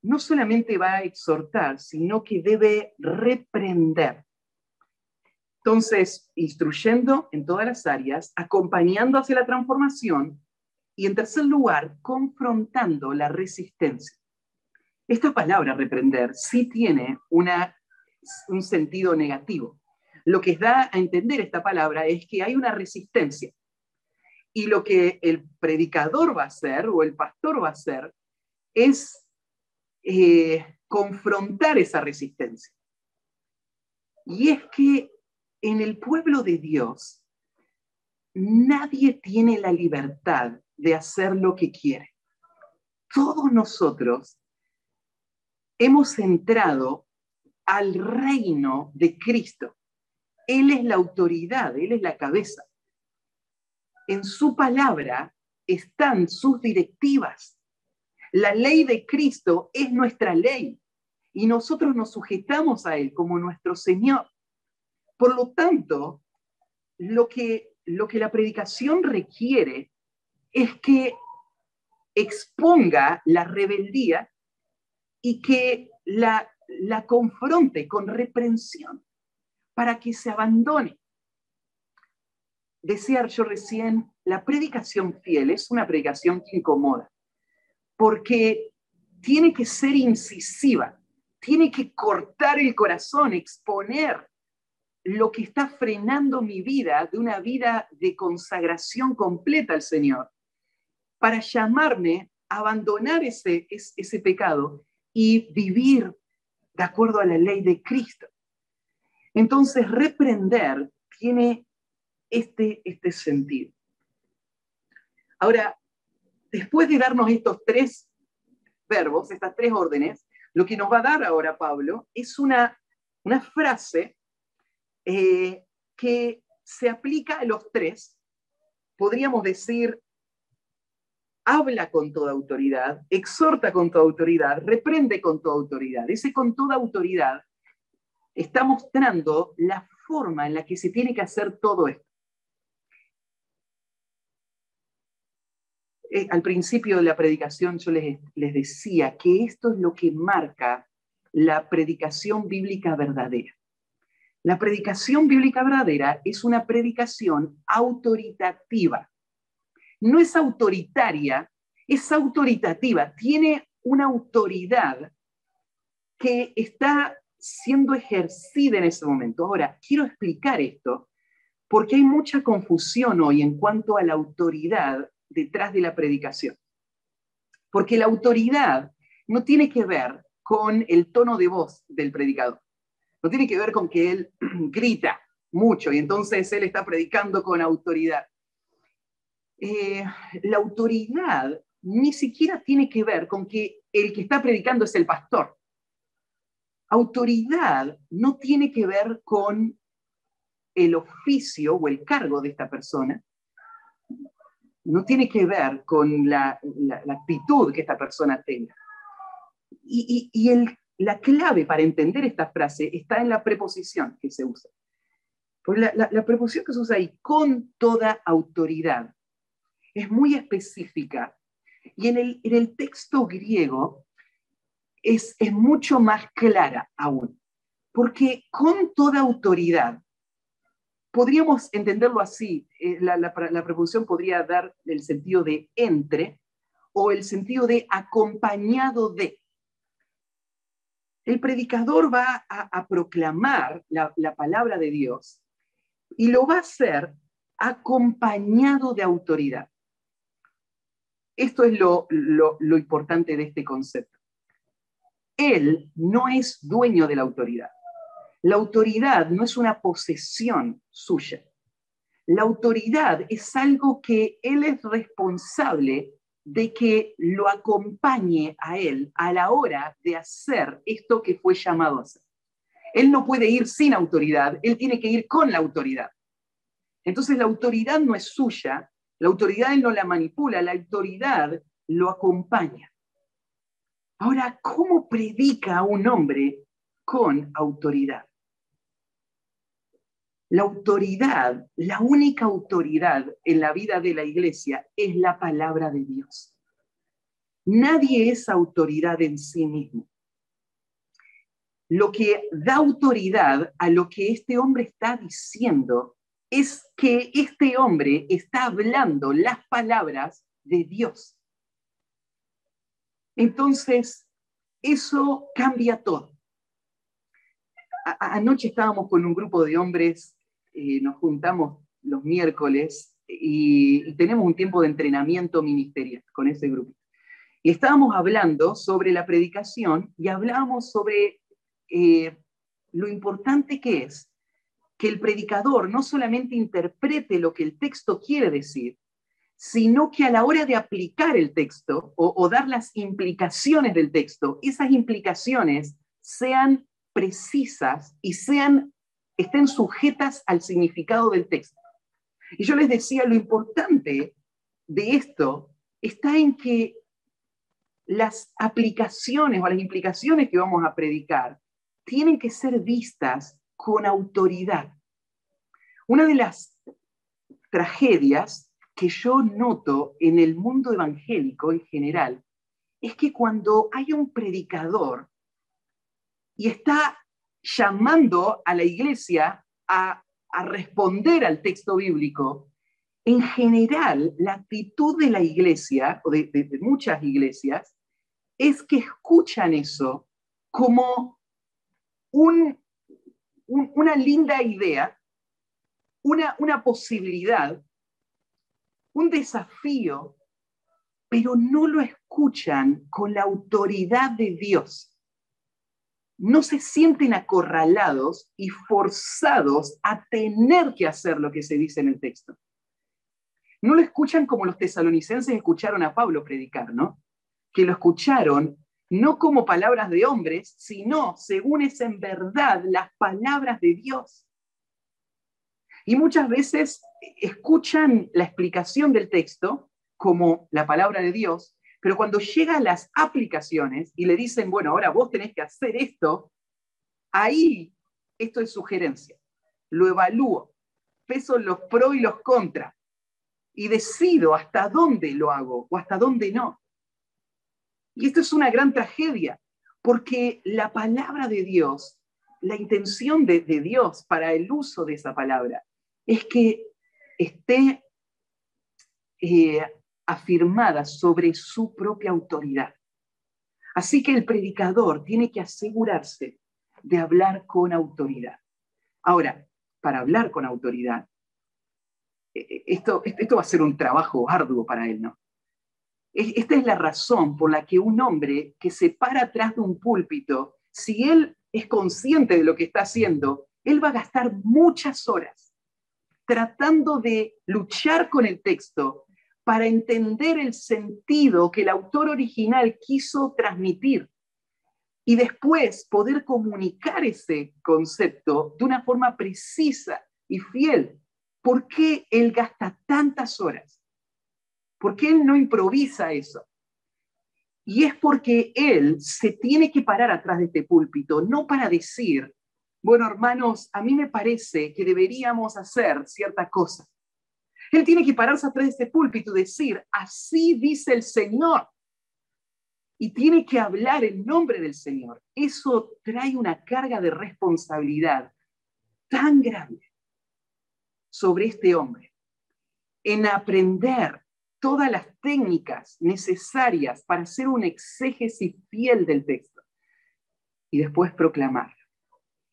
No solamente va a exhortar, sino que debe reprender. Entonces, instruyendo en todas las áreas, acompañando hacia la transformación y, en tercer lugar, confrontando la resistencia. Esta palabra reprender sí tiene una, un sentido negativo. Lo que da a entender esta palabra es que hay una resistencia. Y lo que el predicador va a hacer o el pastor va a hacer es eh, confrontar esa resistencia. Y es que en el pueblo de Dios nadie tiene la libertad de hacer lo que quiere. Todos nosotros hemos entrado al reino de Cristo. Él es la autoridad, Él es la cabeza. En su palabra están sus directivas. La ley de Cristo es nuestra ley y nosotros nos sujetamos a Él como nuestro Señor. Por lo tanto, lo que, lo que la predicación requiere es que exponga la rebeldía y que la, la confronte con reprensión para que se abandone. Decía yo recién, la predicación fiel es una predicación que incomoda, porque tiene que ser incisiva, tiene que cortar el corazón, exponer lo que está frenando mi vida de una vida de consagración completa al Señor, para llamarme a abandonar ese, ese pecado y vivir de acuerdo a la ley de Cristo. Entonces, reprender tiene este, este sentido. Ahora, después de darnos estos tres verbos, estas tres órdenes, lo que nos va a dar ahora Pablo es una, una frase eh, que se aplica a los tres. Podríamos decir habla con toda autoridad, exhorta con toda autoridad, reprende con toda autoridad. Ese con toda autoridad está mostrando la forma en la que se tiene que hacer todo esto. Eh, al principio de la predicación yo les, les decía que esto es lo que marca la predicación bíblica verdadera. La predicación bíblica verdadera es una predicación autoritativa no es autoritaria, es autoritativa, tiene una autoridad que está siendo ejercida en ese momento. Ahora, quiero explicar esto porque hay mucha confusión hoy en cuanto a la autoridad detrás de la predicación. Porque la autoridad no tiene que ver con el tono de voz del predicador. No tiene que ver con que él grita mucho y entonces él está predicando con autoridad. Eh, la autoridad ni siquiera tiene que ver con que el que está predicando es el pastor. Autoridad no tiene que ver con el oficio o el cargo de esta persona. No tiene que ver con la, actitud que esta persona tenga. Y, la clave para entender esta frase está en la preposición que se usa. Pues la, preposición que se usa ahí, con toda autoridad, es muy específica. Y en el, texto griego es mucho más clara aún. Porque con toda autoridad, podríamos entenderlo así, eh, la, preposición podría dar el sentido de entre o el sentido de acompañado de el predicador va a, proclamar la, palabra de Dios y lo va a hacer acompañado de autoridad. Esto es lo, lo importante de este concepto. Él no es dueño de la autoridad. La autoridad no es una posesión suya. La autoridad es algo que él es responsable de que lo acompañe a él a la hora de hacer esto que fue llamado a hacer. Él no puede ir sin autoridad, él tiene que ir con la autoridad. Entonces la autoridad no es suya, la autoridad él no la manipula, la autoridad lo acompaña. Ahora, ¿cómo predica un hombre con autoridad? La autoridad, la única autoridad en la vida de la iglesia es la palabra de Dios. Nadie es autoridad en sí mismo. Lo que da autoridad a lo que este hombre está diciendo es que este hombre está hablando las palabras de Dios. Entonces, eso cambia todo. anoche estábamos con un grupo de hombres eh, nos juntamos los miércoles y, tenemos un tiempo de entrenamiento ministerial con ese grupo. Y estábamos hablando sobre la predicación y hablábamos sobre eh, lo importante que es que el predicador no solamente interprete lo que el texto quiere decir, sino que a la hora de aplicar el texto o, o dar las implicaciones del texto, esas implicaciones sean precisas y sean estén sujetas al significado del texto. Y yo les decía, lo importante de esto está en que las aplicaciones o las implicaciones que vamos a predicar tienen que ser vistas con autoridad. Una de las tragedias que yo noto en el mundo evangélico en general es que cuando hay un predicador y está llamando a la iglesia a, responder al texto bíblico, en general la actitud de la iglesia, o de, muchas iglesias, es que escuchan eso como una linda idea, una, una posibilidad, un desafío, pero no lo escuchan con la autoridad de Dios no se sienten acorralados y forzados a tener que hacer lo que se dice en el texto. No lo escuchan como los tesalonicenses escucharon a Pablo predicar, ¿no? Que lo escucharon no como palabras de hombres, sino según es en verdad las palabras de Dios. Y muchas veces escuchan la explicación del texto como la palabra de Dios, pero cuando llegan las aplicaciones y le dicen, bueno, ahora vos tenés que hacer esto, ahí esto es sugerencia. Lo evalúo, peso los pros y los contras y decido hasta dónde lo hago o hasta dónde no. Y esto es una gran tragedia, porque la palabra de Dios, la intención de, Dios para el uso de esa palabra, es que esté eh, afirmada sobre su propia autoridad. Así que el predicador tiene que asegurarse de hablar con autoridad. Ahora, para hablar con autoridad, e, e, esto, esto va a ser un trabajo arduo para él, ¿no? Esta es la razón por la que un hombre que se para atrás de un púlpito, si él es consciente de lo que está haciendo, él va a gastar muchas horas tratando de luchar con el texto para entender el sentido que el autor original quiso transmitir y después poder comunicar ese concepto de una forma precisa y fiel. ¿Por qué él gasta tantas horas? ¿Por qué él no improvisa eso? Y es porque él se tiene que parar atrás de este púlpito, no para decir, bueno, hermanos, a mí me parece que deberíamos hacer cierta cosa. Él tiene que pararse atrás de este púlpito y decir, así dice el Señor. Y tiene que hablar en nombre del Señor. Eso trae una carga de responsabilidad tan grande sobre este hombre en aprender todas las técnicas necesarias para hacer un exégesis fiel del texto y después proclamar.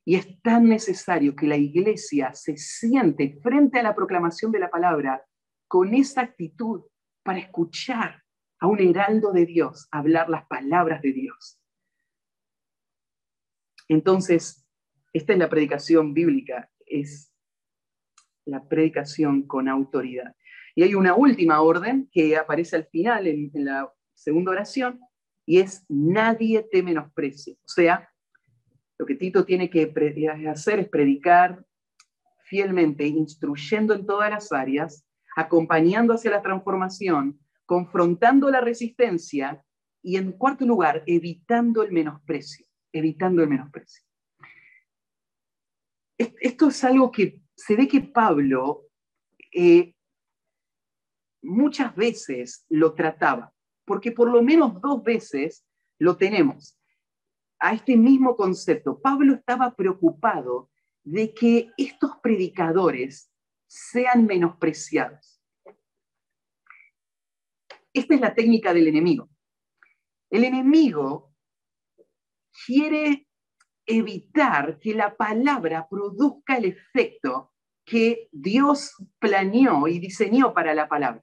Y es tan necesario que la iglesia se siente frente a la proclamación de la palabra con esa actitud para escuchar a un heraldo de Dios hablar las palabras de Dios. Entonces, esta es la predicación bíblica, es la predicación con autoridad. Y hay una última orden que aparece al final en, la segunda oración y es nadie te menosprecie. O sea, lo que Tito tiene que hacer es predicar fielmente, instruyendo en todas las áreas, acompañando hacia la transformación, confrontando la resistencia y en cuarto lugar, evitando el menosprecio, evitando el menosprecio. Esto es algo que se ve que Pablo eh, muchas veces lo trataba, porque por lo menos dos veces lo tenemos a este mismo concepto. Pablo estaba preocupado de que estos predicadores sean menospreciados. Esta es la técnica del enemigo. El enemigo quiere evitar que la palabra produzca el efecto que Dios planeó y diseñó para la palabra.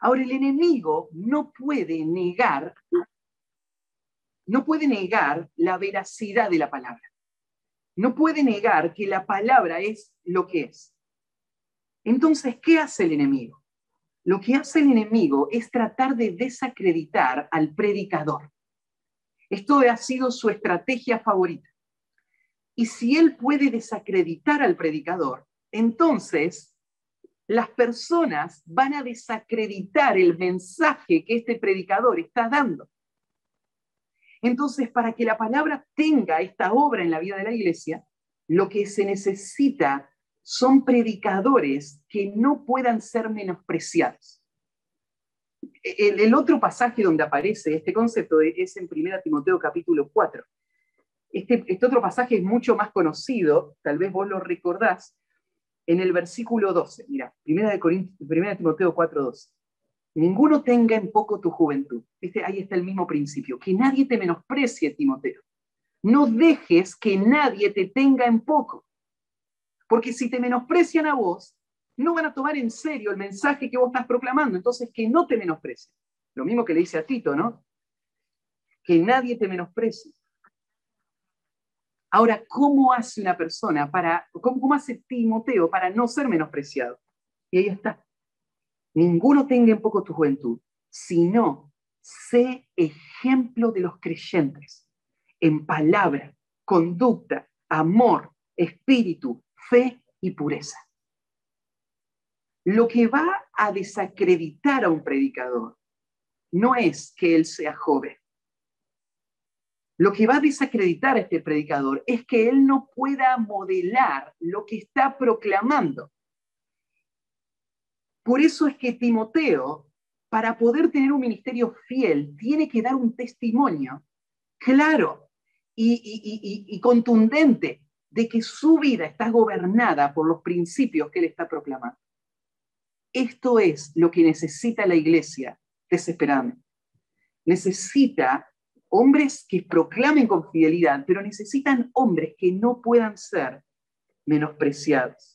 Ahora, el enemigo no puede negar, no puede negar la veracidad de la palabra. No puede negar que la palabra es lo que es. Entonces, ¿qué hace el enemigo? Lo que hace el enemigo es tratar de desacreditar al predicador. Esto ha sido su estrategia favorita. Y si él puede desacreditar al predicador, entonces las personas van a desacreditar el mensaje que este predicador está dando. Entonces, para que la palabra tenga esta obra en la vida de la iglesia, lo que se necesita son predicadores que no puedan ser menospreciados. El, otro pasaje donde aparece este concepto es en 1 Timoteo capítulo 4. Este, este otro pasaje es mucho más conocido, tal vez vos lo recordás, en el versículo 12, mira, primera de, primera de Timoteo 4:12. Ninguno tenga en poco tu juventud. Ahí está el mismo principio. Que nadie te menosprecie, Timoteo. No dejes que nadie te tenga en poco. Porque si te menosprecian a vos, no van a tomar en serio el mensaje que vos estás proclamando. Entonces, que no te menosprecien. Lo mismo que le dice a Tito, ¿no? Que nadie te menosprecie. Ahora, ¿cómo hace una persona para, cómo, hace Timoteo para no ser menospreciado? Y ahí está. Ninguno tenga en poco tu juventud, sino sé ejemplo de los creyentes en palabra, conducta, amor, espíritu, fe y pureza. Lo que va a desacreditar a un predicador no es que él sea joven, lo que va a desacreditar a este predicador es que él no pueda modelar lo que está proclamando. Por eso es que Timoteo, para poder tener un ministerio fiel, tiene que dar un testimonio claro y, contundente de que su vida está gobernada por los principios que él está proclamando. Esto es lo que necesita la iglesia desesperadamente. Necesita hombres que proclamen con fidelidad, pero necesitan hombres que no puedan ser menospreciados.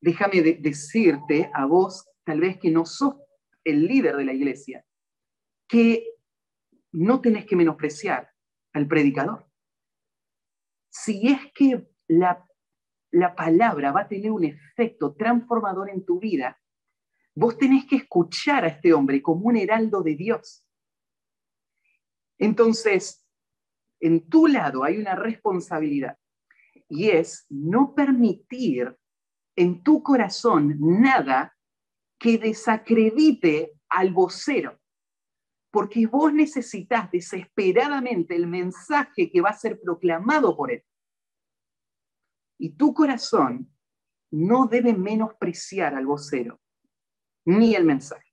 Déjame decirte a vos, tal vez que no sos el líder de la iglesia, que no tenés que menospreciar al predicador. Si es que la, la palabra va a tener un efecto transformador en tu vida, vos tenés que escuchar a este hombre como un heraldo de Dios entonces, en tu lado hay una responsabilidad y es no permitir en tu corazón nada que desacredite al vocero, porque vos necesitas desesperadamente el mensaje que va a ser proclamado por él. Y tu corazón no debe menospreciar al vocero, ni el mensaje.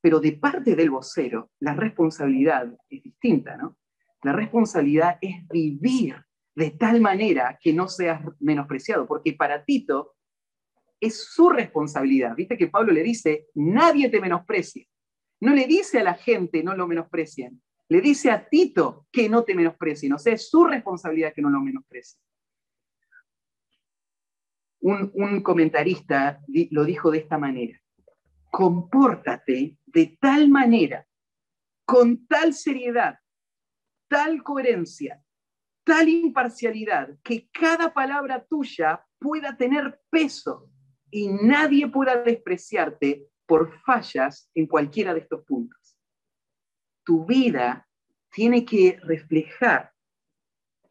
Pero de parte del vocero, la responsabilidad es distinta, ¿no? La responsabilidad es vivir de tal manera que no seas menospreciado, porque para Tito es su responsabilidad. Viste que Pablo le dice, nadie te menosprecia. No le dice a la gente, no lo menosprecien. Le dice a Tito que no te menosprecien. O sea, es su responsabilidad que no lo menosprecien. Un, un comentarista lo dijo de esta manera. Compórtate de tal manera, con tal seriedad, tal coherencia, tal imparcialidad, que cada palabra tuya pueda tener peso y nadie pueda despreciarte por fallas en cualquiera de estos puntos. Tu vida tiene que reflejar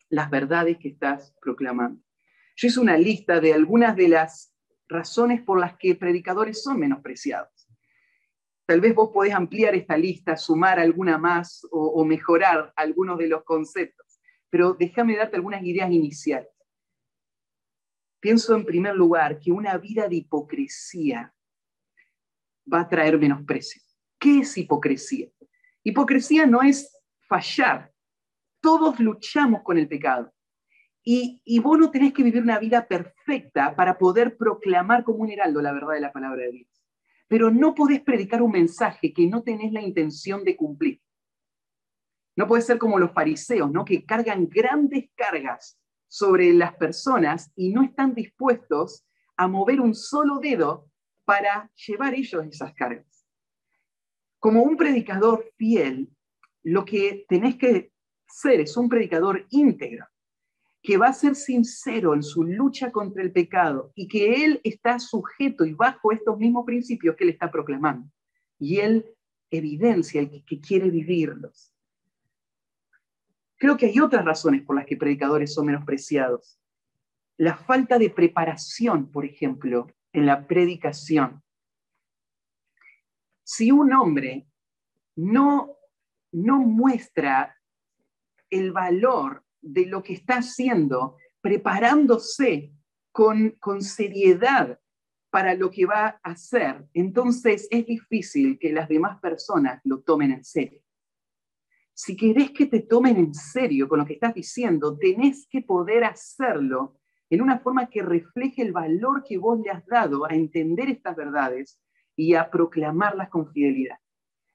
las verdades que estás proclamando. Yo hice una lista de algunas de las razones por las que predicadores son menospreciados. Tal vez vos podés ampliar esta lista, sumar alguna más o, mejorar algunos de los conceptos, pero déjame darte algunas ideas iniciales. Pienso en primer lugar que una vida de hipocresía va a traer menosprecio. ¿Qué es hipocresía? Hipocresía no es fallar. Todos luchamos con el pecado. Y, y, vos no tenés que vivir una vida perfecta para poder proclamar como un heraldo la verdad de la palabra de Dios. Pero no podés predicar un mensaje que no tenés la intención de cumplir. No puede ser como los fariseos, ¿no? Que cargan grandes cargas sobre las personas y no están dispuestos a mover un solo dedo para llevar ellos esas cargas. Como un predicador fiel, lo que tenés que ser es un predicador íntegro, que va a ser sincero en su lucha contra el pecado y que él está sujeto y bajo estos mismos principios que él está proclamando. Y él evidencia el que quiere vivirlos. Creo que hay otras razones por las que predicadores son menospreciados. La falta de preparación, por ejemplo, en la predicación. Si un hombre no, no muestra el valor de lo que está haciendo, preparándose con, con seriedad para lo que va a hacer, entonces es difícil que las demás personas lo tomen en serio. Si querés que te tomen en serio con lo que estás diciendo, tenés que poder hacerlo en una forma que refleje el valor que vos le has dado a entender estas verdades y a proclamarlas con fidelidad.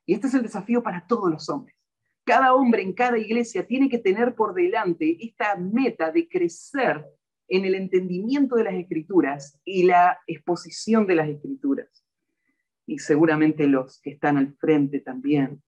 Y este es el desafío para todos los hombres. Cada hombre en cada iglesia tiene que tener por delante esta meta de crecer en el entendimiento de las escrituras y la exposición de las escrituras. Y seguramente los que están al frente también.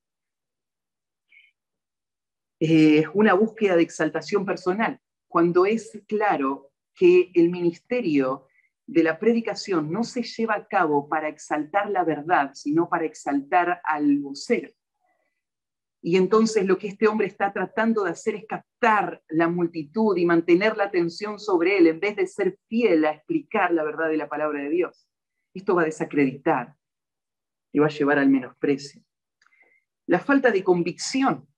Eh, una búsqueda de exaltación personal. Cuando es claro que el ministerio de la predicación no se lleva a cabo para exaltar la verdad, sino para exaltar al vocero. Y entonces lo que este hombre está tratando de hacer es captar la multitud y mantener la atención sobre él en vez de ser fiel a explicar la verdad de la palabra de Dios. Esto va a desacreditar y va a llevar al menosprecio. La falta de convicción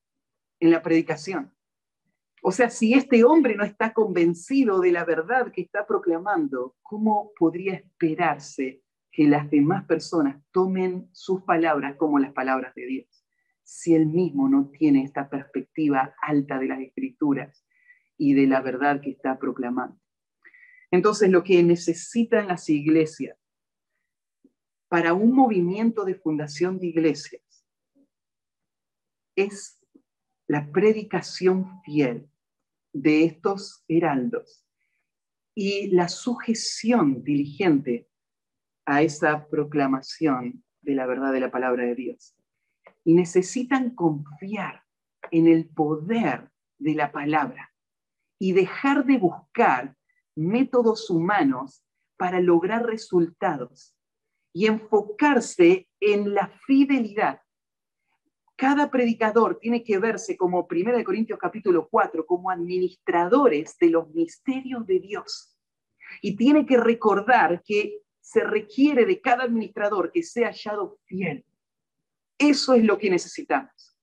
en la predicación. O sea, si este hombre no está convencido de la verdad que está proclamando, ¿cómo podría esperarse que las demás personas tomen sus palabras como las palabras de Dios? Si él mismo no tiene esta perspectiva alta de las escrituras y de la verdad que está proclamando. Entonces, lo que necesitan las iglesias para un movimiento de fundación de iglesias es la predicación fiel de estos heraldos y la sujeción diligente a esa proclamación de la verdad de la palabra de Dios. Y necesitan confiar en el poder de la palabra y dejar de buscar métodos humanos para lograr resultados y enfocarse en la fidelidad cada predicador tiene que verse como 1 Corintios capítulo 4, como administradores de los misterios de Dios. Y tiene que recordar que se requiere de cada administrador que sea hallado fiel. Eso es lo que necesitamos.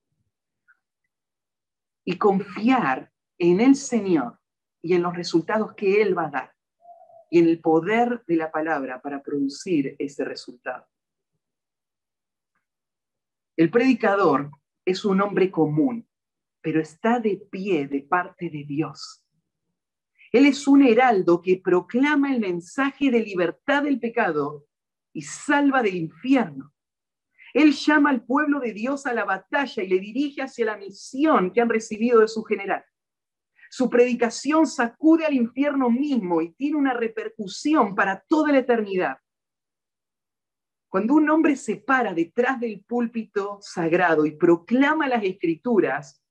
Y confiar en el Señor y en los resultados que Él va a dar y en el poder de la palabra para producir ese resultado. El predicador es un hombre común, pero está de pie de parte de Dios. Él es un heraldo que proclama el mensaje de libertad del pecado y salva del infierno. Él llama al pueblo de Dios a la batalla y le dirige hacia la misión que han recibido de su general. Su predicación sacude al infierno mismo y tiene una repercusión para toda la eternidad. Cuando un hombre se para detrás del púlpito sagrado y proclama las escrituras,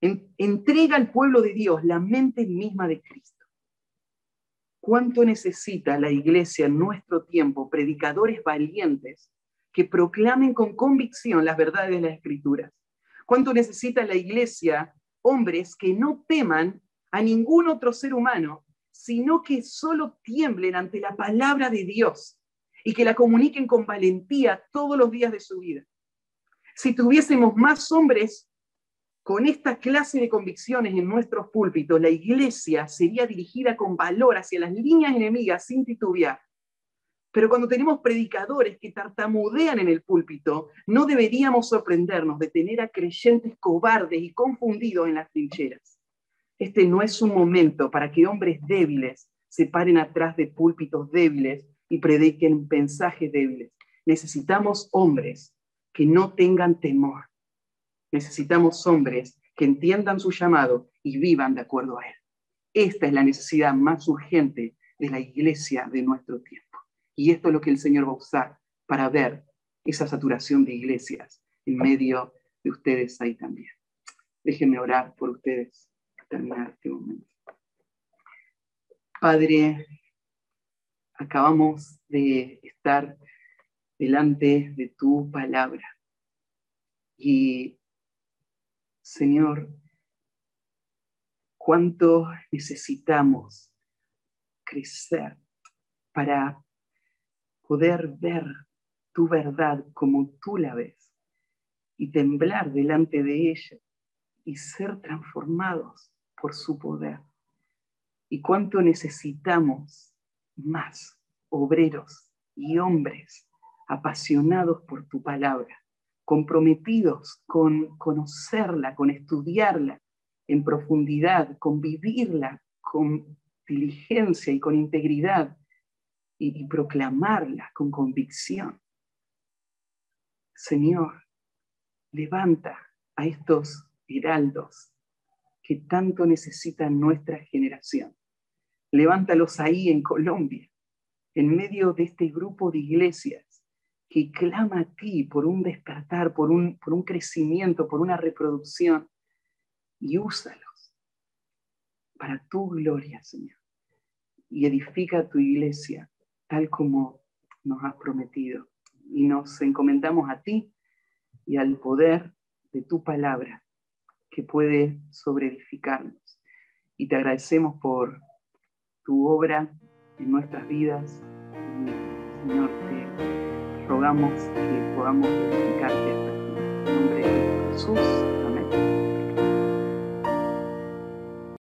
entrega al pueblo de Dios la mente misma de Cristo. ¿Cuánto necesita la iglesia en nuestro tiempo predicadores valientes que proclamen con convicción las verdades de las escrituras? ¿Cuánto necesita la iglesia hombres que no teman a ningún otro ser humano, sino que solo tiemblen ante la palabra de Dios y que la comuniquen con valentía todos los días de su vida? Si tuviésemos más hombres con esta clase de convicciones en nuestros púlpitos, la iglesia sería dirigida con valor hacia las líneas enemigas sin titubear. Pero cuando tenemos predicadores que tartamudean en el púlpito, no deberíamos sorprendernos de tener a creyentes cobardes y confundidos en las trincheras. Este no es un momento para que hombres débiles se paren atrás de púlpitos débiles y prediquen mensajes débiles. Necesitamos hombres que no tengan temor, Necesitamos hombres que entiendan su llamado y vivan de acuerdo a él. Esta es la necesidad más urgente de la iglesia de nuestro tiempo. Y esto es lo que el Señor va a usar para ver esa saturación de iglesias en medio de ustedes ahí también. Déjenme orar por ustedes terminar este momento. Padre, acabamos de estar delante de tu palabra y Señor, cuánto necesitamos crecer para poder ver tu verdad como tú la ves y temblar delante de ella y ser transformados por su poder. Y cuánto necesitamos más obreros y hombres apasionados por tu palabra comprometidos con conocerla, con estudiarla en profundidad, con vivirla con diligencia y con integridad y, proclamarla con convicción. Señor, levanta a estos heraldos que tanto necesitan nuestra generación. Levántalos ahí en Colombia, en medio de este grupo de iglesias que clama a ti por un despertar, por un, por un crecimiento, por una reproducción, y úsalos para tu gloria, Señor. Y edifica tu iglesia tal como nos has prometido. Y nos encomendamos a ti y al poder de tu palabra que puede sobreedificarnos. Y te agradecemos por tu obra en nuestras vidas. Señor, te rogamos que podamos glorificarte en nombre de Jesús.